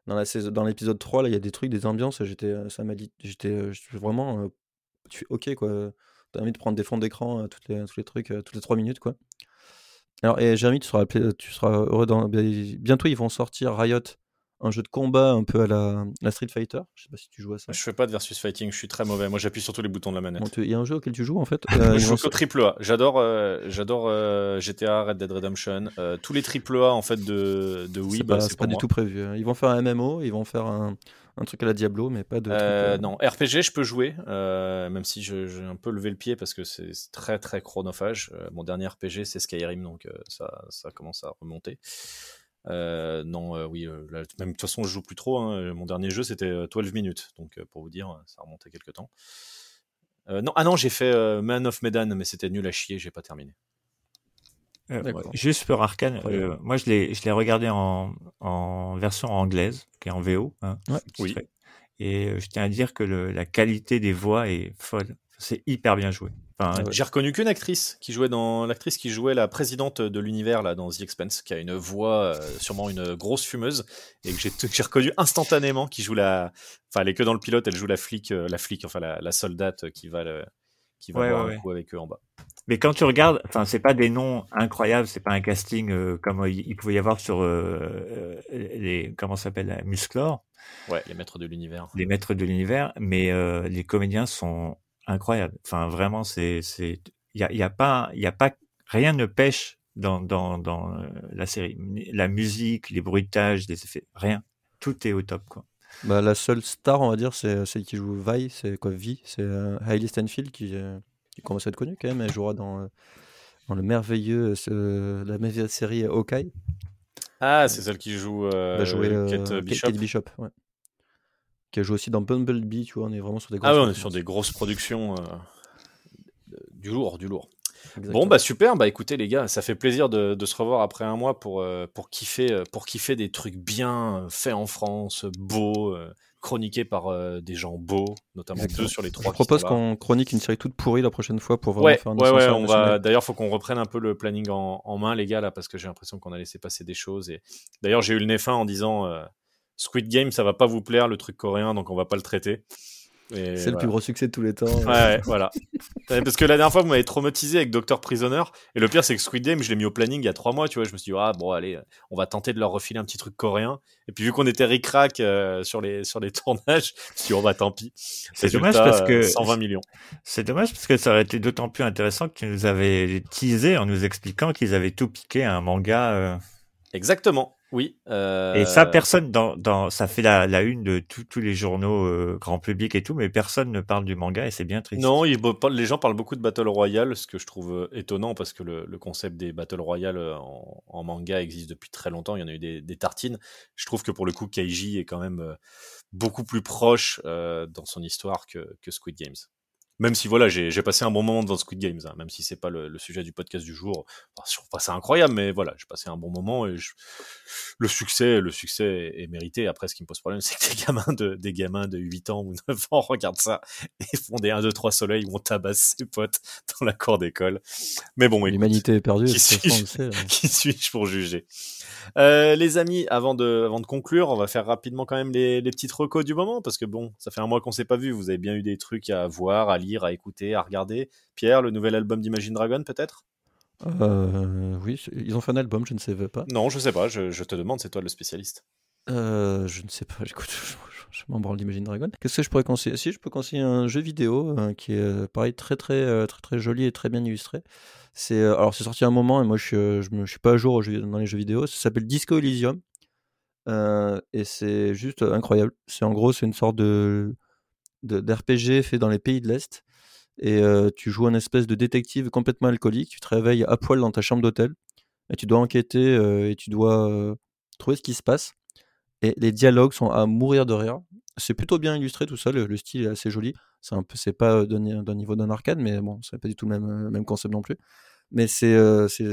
Dans la saison- dans l'épisode 3, là, il y a des trucs, des ambiances. J'étais, ça m'a dit, j'étais, j'étais vraiment, euh, tu ok quoi. T'as envie de prendre des fonds d'écran, euh, toutes les, tous les trucs, euh, toutes les 3 minutes quoi. Alors, et Jérémy, tu seras, appelé- tu seras heureux. Dans, bientôt, ils vont sortir Riot, un jeu de combat un peu à la, la Street Fighter. Je sais pas si tu joues à ça. Je fais pas de versus fighting, je suis très mauvais. Moi, j'appuie sur tous les boutons de la manette. Bon, Il y a un jeu auquel tu joues en fait. Euh, je joue qu'au triple A. J'adore, euh, j'adore euh, GTA, Red Dead Redemption, euh, tous les triple A en fait de, de Wii. c'est bah, pas, c'est pas du tout prévu. hein. Ils vont faire un MMO, ils vont faire un, un truc à la Diablo, mais pas de. Euh, euh, non, RPG, je peux jouer, euh, même si j'ai un peu levé le pied parce que c'est très très chronophage. Mon dernier RPG, c'est Skyrim, donc ça, ça commence à remonter. Euh, non, euh, oui, euh, là, même de toute façon, je joue plus trop. hein. Mon dernier jeu, c'était euh, 12 minutes, donc pour vous dire, ça a remonté quelques temps. Non, ah non, j'ai fait Man of Medan, mais c'était nul à chier, j'ai pas terminé. Euh, juste pour Arkane euh, moi je l'ai je l'ai regardé en en version anglaise qui est en VO hein, Ouais. Oui. et euh, je tiens à dire que le, la qualité des voix est folle c'est hyper bien joué enfin, ouais. J'ai reconnu qu'une actrice qui jouait dans l'actrice qui jouait la présidente de l'univers là dans The Expanse, qui a une voix euh, sûrement une grosse fumeuse et que j'ai reconnu instantanément qui joue la, enfin elle est que dans le pilote, elle joue la flic, euh, la flic, enfin la, la soldate qui va le, qui va Ouais, ouais, un ouais. coup avec eux en bas. Mais quand tu regardes, enfin, c'est pas des noms incroyables, c'est pas un casting euh, comme euh, il pouvait y avoir sur euh, les comment ça s'appelle la Musclor, Ouais, les maîtres de l'univers. les maîtres de l'univers, mais euh, les comédiens sont incroyables. Enfin, vraiment, c'est c'est il y a, y a pas il y a pas rien ne pêche dans dans dans la série. La musique, les bruitages, les effets, rien. Tout est au top quoi. Bah, la seule star, on va dire, c'est celle qui joue Vi, c'est quoi Vi? C'est euh, Hailey Stenfield qui, euh, qui commence à être connue quand même. Elle jouera dans, euh, dans le merveilleux, euh, la merveilleuse série Hawkeye. Ah, c'est celle qui joue euh, jouer euh, Kate Bishop. Kate Bishop, ouais. Qui a joué aussi dans Bumblebee, tu vois. On est vraiment sur des Ah ouais, grosses on est sur des grosses productions euh, du lourd, du lourd. Bon, bah super. Bah écoutez, les gars, ça fait plaisir de, de se revoir après un mois pour, euh, pour, kiffer, euh, pour kiffer des trucs bien euh, faits en France, beaux, euh, chroniqués par euh, des gens beaux, notamment Exactement. deux sur les trois. Je propose qu'on chronique une série toute pourrie la prochaine fois pour vraiment Ouais, faire un ouais, ouais, on va. D'ailleurs, faut qu'on reprenne un peu le planning en, en main, les gars, là, parce que j'ai l'impression qu'on a laissé passer des choses. Et d'ailleurs, j'ai eu le nez fin en disant euh, Squid Game, ça va pas vous plaire, le truc coréen, donc on va pas le traiter. C'est le plus gros succès de tous les temps. Ouais, ouais, voilà. Parce que la dernière fois, vous m'avez traumatisé avec Docteur Prisoner. Et le pire, c'est que Squid Game, je l'ai mis au planning il y a trois mois, tu vois. Je me suis dit, ah, bon, allez, on va tenter de leur refiler un petit truc coréen. Et puis, vu qu'on était ric-rac euh, sur, les, sur les tournages, je me suis dit, oh, bah, tant pis. C'est dommage parce que- euh, 120 millions. C'est dommage parce que ça aurait été d'autant plus intéressant que tu nous avais teasé en nous expliquant qu'ils avaient tout piqué à un manga. euh, Exactement. Oui. euh, Et ça, personne dans, dans ça fait la, la une de tous tous les journaux euh, grand public et tout, mais personne ne parle du manga et c'est bien triste. Non, il- les gens parlent beaucoup de Battle Royale, ce que je trouve euh, étonnant parce que le, le concept des Battle Royale euh, en, en manga existe depuis très longtemps. Il y en a eu des, des tartines. Je trouve que pour le coup, Keiji est quand même euh, beaucoup plus proche euh, dans son histoire que, que Squid Games. Même si voilà, j'ai passé un bon moment devant Squid Games, hein, même si c'est pas le, le sujet du podcast du jour. Enfin, je trouve pas ça incroyable, mais voilà, j'ai passé un bon moment et je- le succès, le succès est, mérité. Après, ce qui me pose problème, c'est que des gamins de des gamins de 8 ans ou 9 ans regardent ça et font des 1, 2, 3 soleils où on tabasse ses potes dans la cour d'école. Mais bon, L'humanité est perdue, qui suis-je hein. suis-je pour juger? Euh, Les amis, avant de, avant de conclure, on va faire rapidement quand même les, les petites recos du moment, parce que bon, ça fait un mois qu'on s'est pas vu, vous avez bien eu des trucs à voir, à lire, à écouter, à regarder. Pierre, le nouvel album d'Imagine Dragon peut-être? Euh, oui, ils ont fait un album, je ne savais pas. Non, je sais pas, je, je te demande, c'est toi le spécialiste. Euh, je ne sais pas, écoute, je, je, je m'en branle d'Imagine Dragon. Qu'est-ce que je pourrais conseiller Si, je peux conseiller un jeu vidéo euh, qui est euh, pareil, très très, très très joli et très bien illustré. C'est alors c'est sorti à un moment et moi je je suis pas à jour dans les jeux vidéo. Ça s'appelle Disco Elysium Euh, et c'est juste incroyable. C'est en gros c'est une sorte de- d'RPG fait dans les pays de l'Est et euh, tu joues un espèce de détective complètement alcoolique. Tu te réveilles à poil dans ta chambre d'hôtel et tu dois enquêter euh, et tu dois euh, trouver ce qui se passe. Et les dialogues sont à mourir de rire. C'est plutôt bien illustré tout ça, le, le style est assez joli. C'est un peu, c'est pas d'un ni- d'un niveau d'un arcade, mais bon, c'est pas du tout le même, même concept non plus. Mais c'est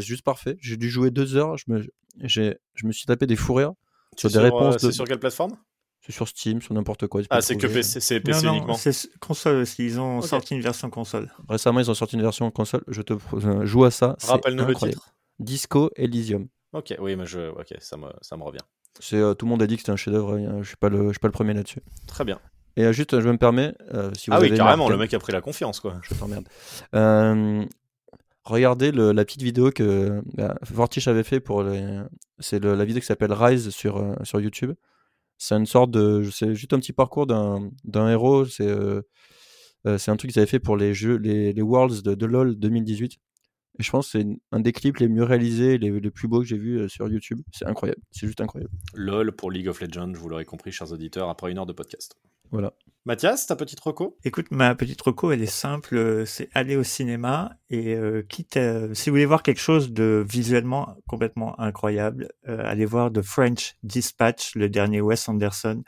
juste parfait. J'ai dû jouer deux heures, je me, je me suis tapé des fous rires sur des réponses. De- sur quelle plateforme? C'est sur Steam, sur n'importe quoi. Ah, c'est que. PC, c'est Non, PC non, uniquement. c'est console aussi. Ils ont sorti une version console. Récemment, ils ont sorti une version console. Je te joue à ça. c'est Rappelle-nous le titre. Disco Elysium. Ok, oui, mais je, ok, ça me, ça me revient. C'est euh, tout le monde a dit que c'était un chef-d'œuvre. hein, Je suis pas le, je suis pas le premier là-dessus. Très bien. Et euh, juste, je me permets, euh, si vous Ah oui, carrément, le mec a pris la confiance, quoi. je t'emmerde. Euh, regardez le- la petite vidéo que bah, Vortish avait fait pour les... c'est le- la vidéo qui s'appelle Rise sur euh, sur YouTube. C'est une sorte de c'est juste un petit parcours d'un d'un héros. C'est euh, euh, c'est un truc qu'ils avaient fait pour les jeux les, les Worlds de, LoL 2018. Et je pense que c'est un des clips les mieux réalisés, les, les plus beaux que j'ai vus euh, sur YouTube. C'est incroyable, c'est juste incroyable. LOL pour League of Legends, vous l'aurez compris, chers auditeurs, après une heure de podcast. Voilà. Mathias, ta petite reco? Écoute, ma petite reco, elle est simple, euh, c'est aller au cinéma et euh, quitte, à- si vous voulez voir quelque chose de visuellement complètement incroyable, euh, allez voir The French Dispatch, le dernier Wes Anderson,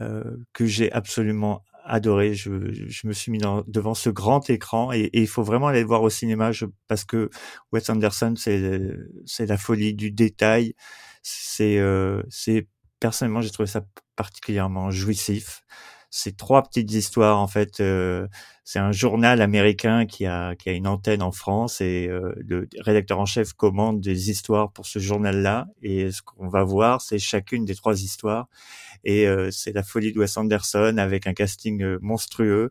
euh, que j'ai absolument adoré. Je, je me suis mis dans- devant ce grand écran et, et il faut vraiment aller le voir au cinéma je- parce que Wes Anderson, c'est c'est la folie du détail. C'est euh, c'est personnellement, j'ai trouvé ça particulièrement jouissif c'est trois petites histoires en fait. euh, c'est un journal américain qui a qui a une antenne en France et euh, le rédacteur en chef commande des histoires pour ce journal-là. Et ce qu'on va voir, c'est chacune des trois histoires. Et euh, c'est la folie de Wes Anderson avec un casting euh, monstrueux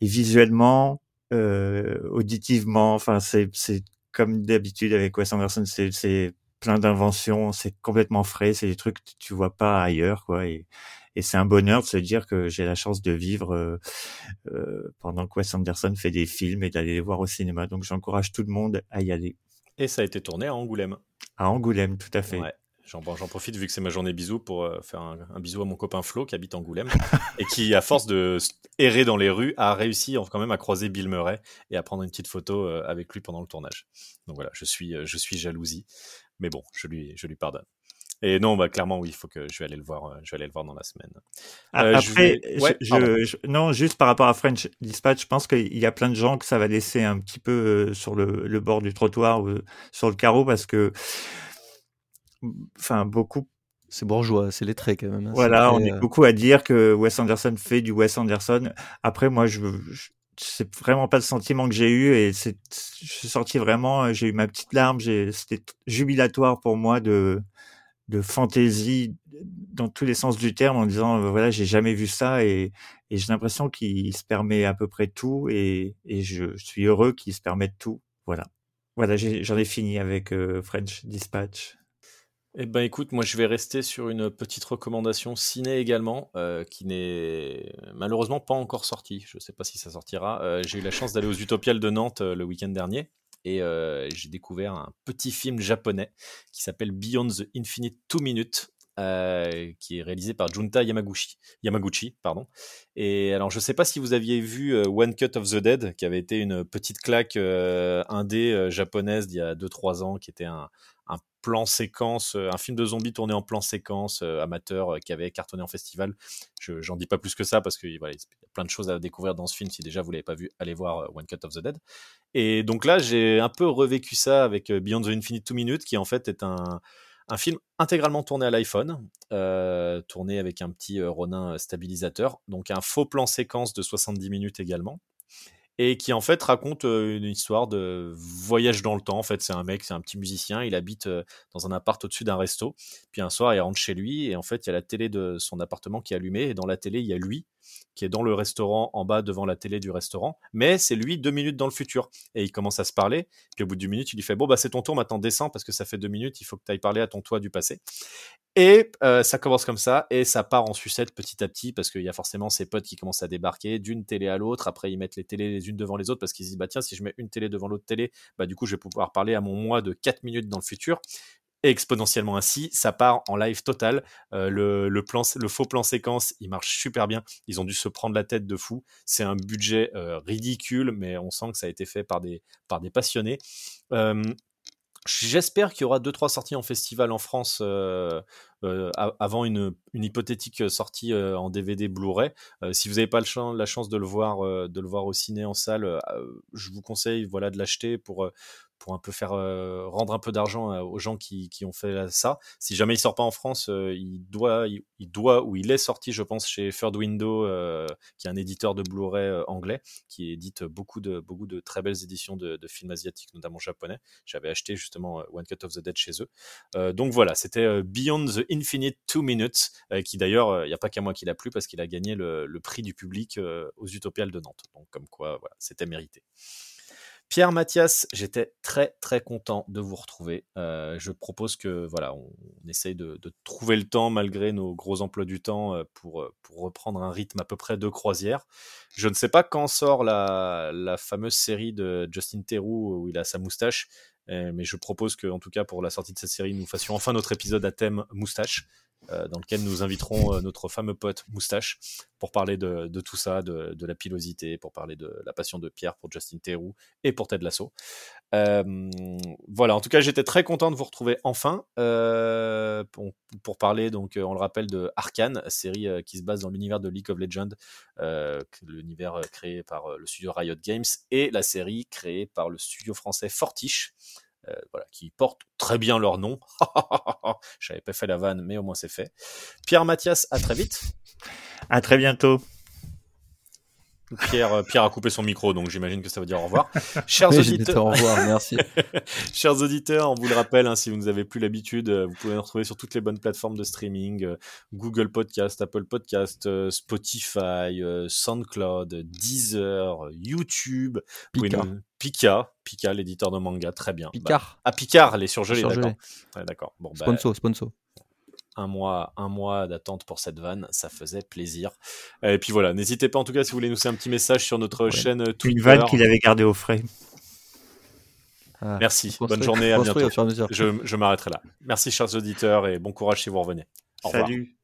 et visuellement, euh, auditivement. Enfin, c'est comme d'habitude avec Wes Anderson, c'est plein d'inventions, c'est complètement frais, c'est des trucs que tu vois pas ailleurs, quoi. Et, et c'est un bonheur de se dire que j'ai la chance de vivre euh, euh, pendant que Wes Anderson fait des films et d'aller les voir au cinéma. Donc j'encourage tout le monde à y aller. Et ça a été tourné à Angoulême. À Angoulême, tout à fait. Ouais. J'en profite vu que c'est ma journée bisous pour euh, faire un, un bisou à mon copain Flo qui habite Angoulême et qui, à force de errer dans les rues, a réussi quand même à croiser Bill Murray et à prendre une petite photo euh, avec lui pendant le tournage. Donc voilà, je suis, euh, je suis jalousie, mais bon, je lui, je lui pardonne. Et non, bah clairement oui, il faut que je vais aller le voir. Je vais aller le voir dans la semaine. Euh, Après, je non, juste par rapport à French Dispatch, je pense qu'il y a plein de gens que ça va laisser un petit peu sur le, le bord du trottoir ou sur le carreau parce que, enfin, beaucoup c'est bourgeois, c'est lettré quand même. Hein. Voilà, on est beaucoup à dire que Wes Anderson fait du Wes Anderson. Après, moi, je, je c'est vraiment pas le sentiment que j'ai eu et c'est, je suis sorti vraiment, j'ai eu ma petite larme, c'était jubilatoire pour moi de, de fantaisie dans tous les sens du terme en disant voilà j'ai jamais vu ça et, et j'ai l'impression qu'il se permet à peu près tout et, et je, suis heureux qu'il se permette tout voilà voilà j'en ai, fini avec euh, French Dispatch eh ben écoute, moi je vais rester sur une petite recommandation ciné également, euh, qui n'est malheureusement pas encore sortie. Je ne sais pas si ça sortira. Euh, j'ai eu la chance d'aller aux Utopiales de Nantes euh, le week-end dernier et j'ai découvert un petit film japonais qui s'appelle Beyond the Infinite Two Minutes. qui est réalisé par Junta Yamaguchi, Yamaguchi pardon. Et alors, je ne sais pas si vous aviez vu One Cut of the Dead, qui avait été une petite claque indé japonaise d'il y a 2-3 ans, qui était un, un plan séquence, euh, un film de zombies tourné en plan séquence euh, amateur euh, qui avait cartonné en festival. Je j'en dis pas plus que ça parce qu'il voilà, y a plein de choses à découvrir dans ce film. Si déjà vous l'avez pas vu, allez voir One Cut of the Dead. Et donc là, j'ai un peu revécu ça avec Beyond the Infinite Two Minutes, qui en fait est un, film intégralement tourné à l'iPhone, tourné avec un petit Ronin stabilisateur, donc un faux plan séquence de 70 minutes également et qui en fait raconte une histoire de voyage dans le temps. En fait, c'est un mec, c'est un petit musicien, il habite dans un appart au-dessus d'un resto. Puis un soir, il rentre chez lui et en fait, il y a la télé de son appartement qui est allumée et dans la télé, il y a lui qui est dans le restaurant en bas devant la télé du restaurant, mais c'est lui deux minutes dans le futur. Et il commence à se parler, puis au bout d'une minute, il lui fait Bon, bah c'est ton tour, maintenant descends parce que ça fait deux minutes, il faut que tu ailles parler à ton toi du passé. Et euh, ça commence comme ça, et ça part en sucette petit à petit, parce qu'il y a forcément ses potes qui commencent à débarquer d'une télé à l'autre. Après, ils mettent les télés les unes devant les autres, parce qu'ils se disent, bah tiens, si je mets une télé devant l'autre télé, bah du coup, je vais pouvoir parler à mon moi de 4 minutes dans le futur exponentiellement ainsi. Ça part en live total. Euh, le, plan, le faux plan séquence, il marche super bien. Ils ont dû se prendre la tête de fou. C'est un budget euh, ridicule, mais on sent que ça a été fait par des, passionnés. Euh, j'espère qu'il y aura deux trois sorties en festival en France avant une, hypothétique sortie en DVD Blu-ray. si vous n'avez pas la chance de le voir de le voir au ciné en salle, je vous conseille voilà de l'acheter pour pour un peu faire euh, rendre un peu d'argent euh, aux gens qui, qui, ont fait ça. Si jamais il sort pas en France, euh, il doit, il, doit ou il est sorti, je pense, chez Third Window, qui est un éditeur de Blu-ray anglais, qui édite beaucoup de beaucoup de très belles éditions de, de films asiatiques, notamment japonais. J'avais acheté justement One Cut of the Dead chez eux. donc voilà, c'était Beyond the Infinite Two Minutes, qui d'ailleurs, il n'y a pas qu'à moi qui l'a plu parce qu'il a gagné le, le, prix du public aux Utopiales de Nantes. Donc comme quoi, voilà, c'était mérité. Pierre Mathias, j'étais très très content de vous retrouver. Euh, je propose que voilà, on, essaye de, trouver le temps malgré nos gros emplois du temps euh, pour, euh, pour reprendre un rythme à peu près de croisière. Je ne sais pas quand sort la, la fameuse série de Justin Theroux où il a sa moustache, mais je propose que en tout cas pour la sortie de cette série, nous fassions enfin notre épisode à thème moustache. Euh, dans lequel nous inviterons euh, notre fameux pote Moustache pour parler de, tout ça, de, la pilosité, pour parler de la passion de Pierre pour Justin Theroux et pour Ted Lasso. Euh, voilà, en tout cas, j'étais très content de vous retrouver enfin pour, parler, donc, on le rappelle, de Arkane, série qui se base dans l'univers de League of Legends, l'univers créé par le studio Riot Games et la série créée par le studio français Fortiche. Euh, voilà, qui portent très bien leur nom. J'avais pas fait la vanne, mais au moins c'est fait. Pierre Mathias, à très vite. À très bientôt. Pierre, euh, Pierre a coupé son micro, donc j'imagine que ça veut dire au revoir. Chers auditeurs, au revoir, merci. Chers auditeurs, on vous le rappelle, hein, si vous n'avez plus l'habitude, euh, vous pouvez nous retrouver sur toutes les bonnes plateformes de streaming euh, Google Podcast, Apple Podcast, Spotify, SoundCloud, Deezer, YouTube. Pika. Pika, Pika, l'éditeur de manga, très bien. Picard. Bah, ah, Picard, les surgelés, d'accord. d'accord. Bon, bah, sponsor, sponsor un mois, un mois d'attente pour cette vanne, ça faisait plaisir. Et puis voilà, n'hésitez pas en tout cas si vous voulez nous faire un petit message sur notre chaîne Twitter. Une vanne qu'il avait gardée au frais. Ah, Merci, bonne journée, à bientôt. Je, je m'arrêterai là. Merci chers auditeurs et bon courage si vous revenez. Au Salut.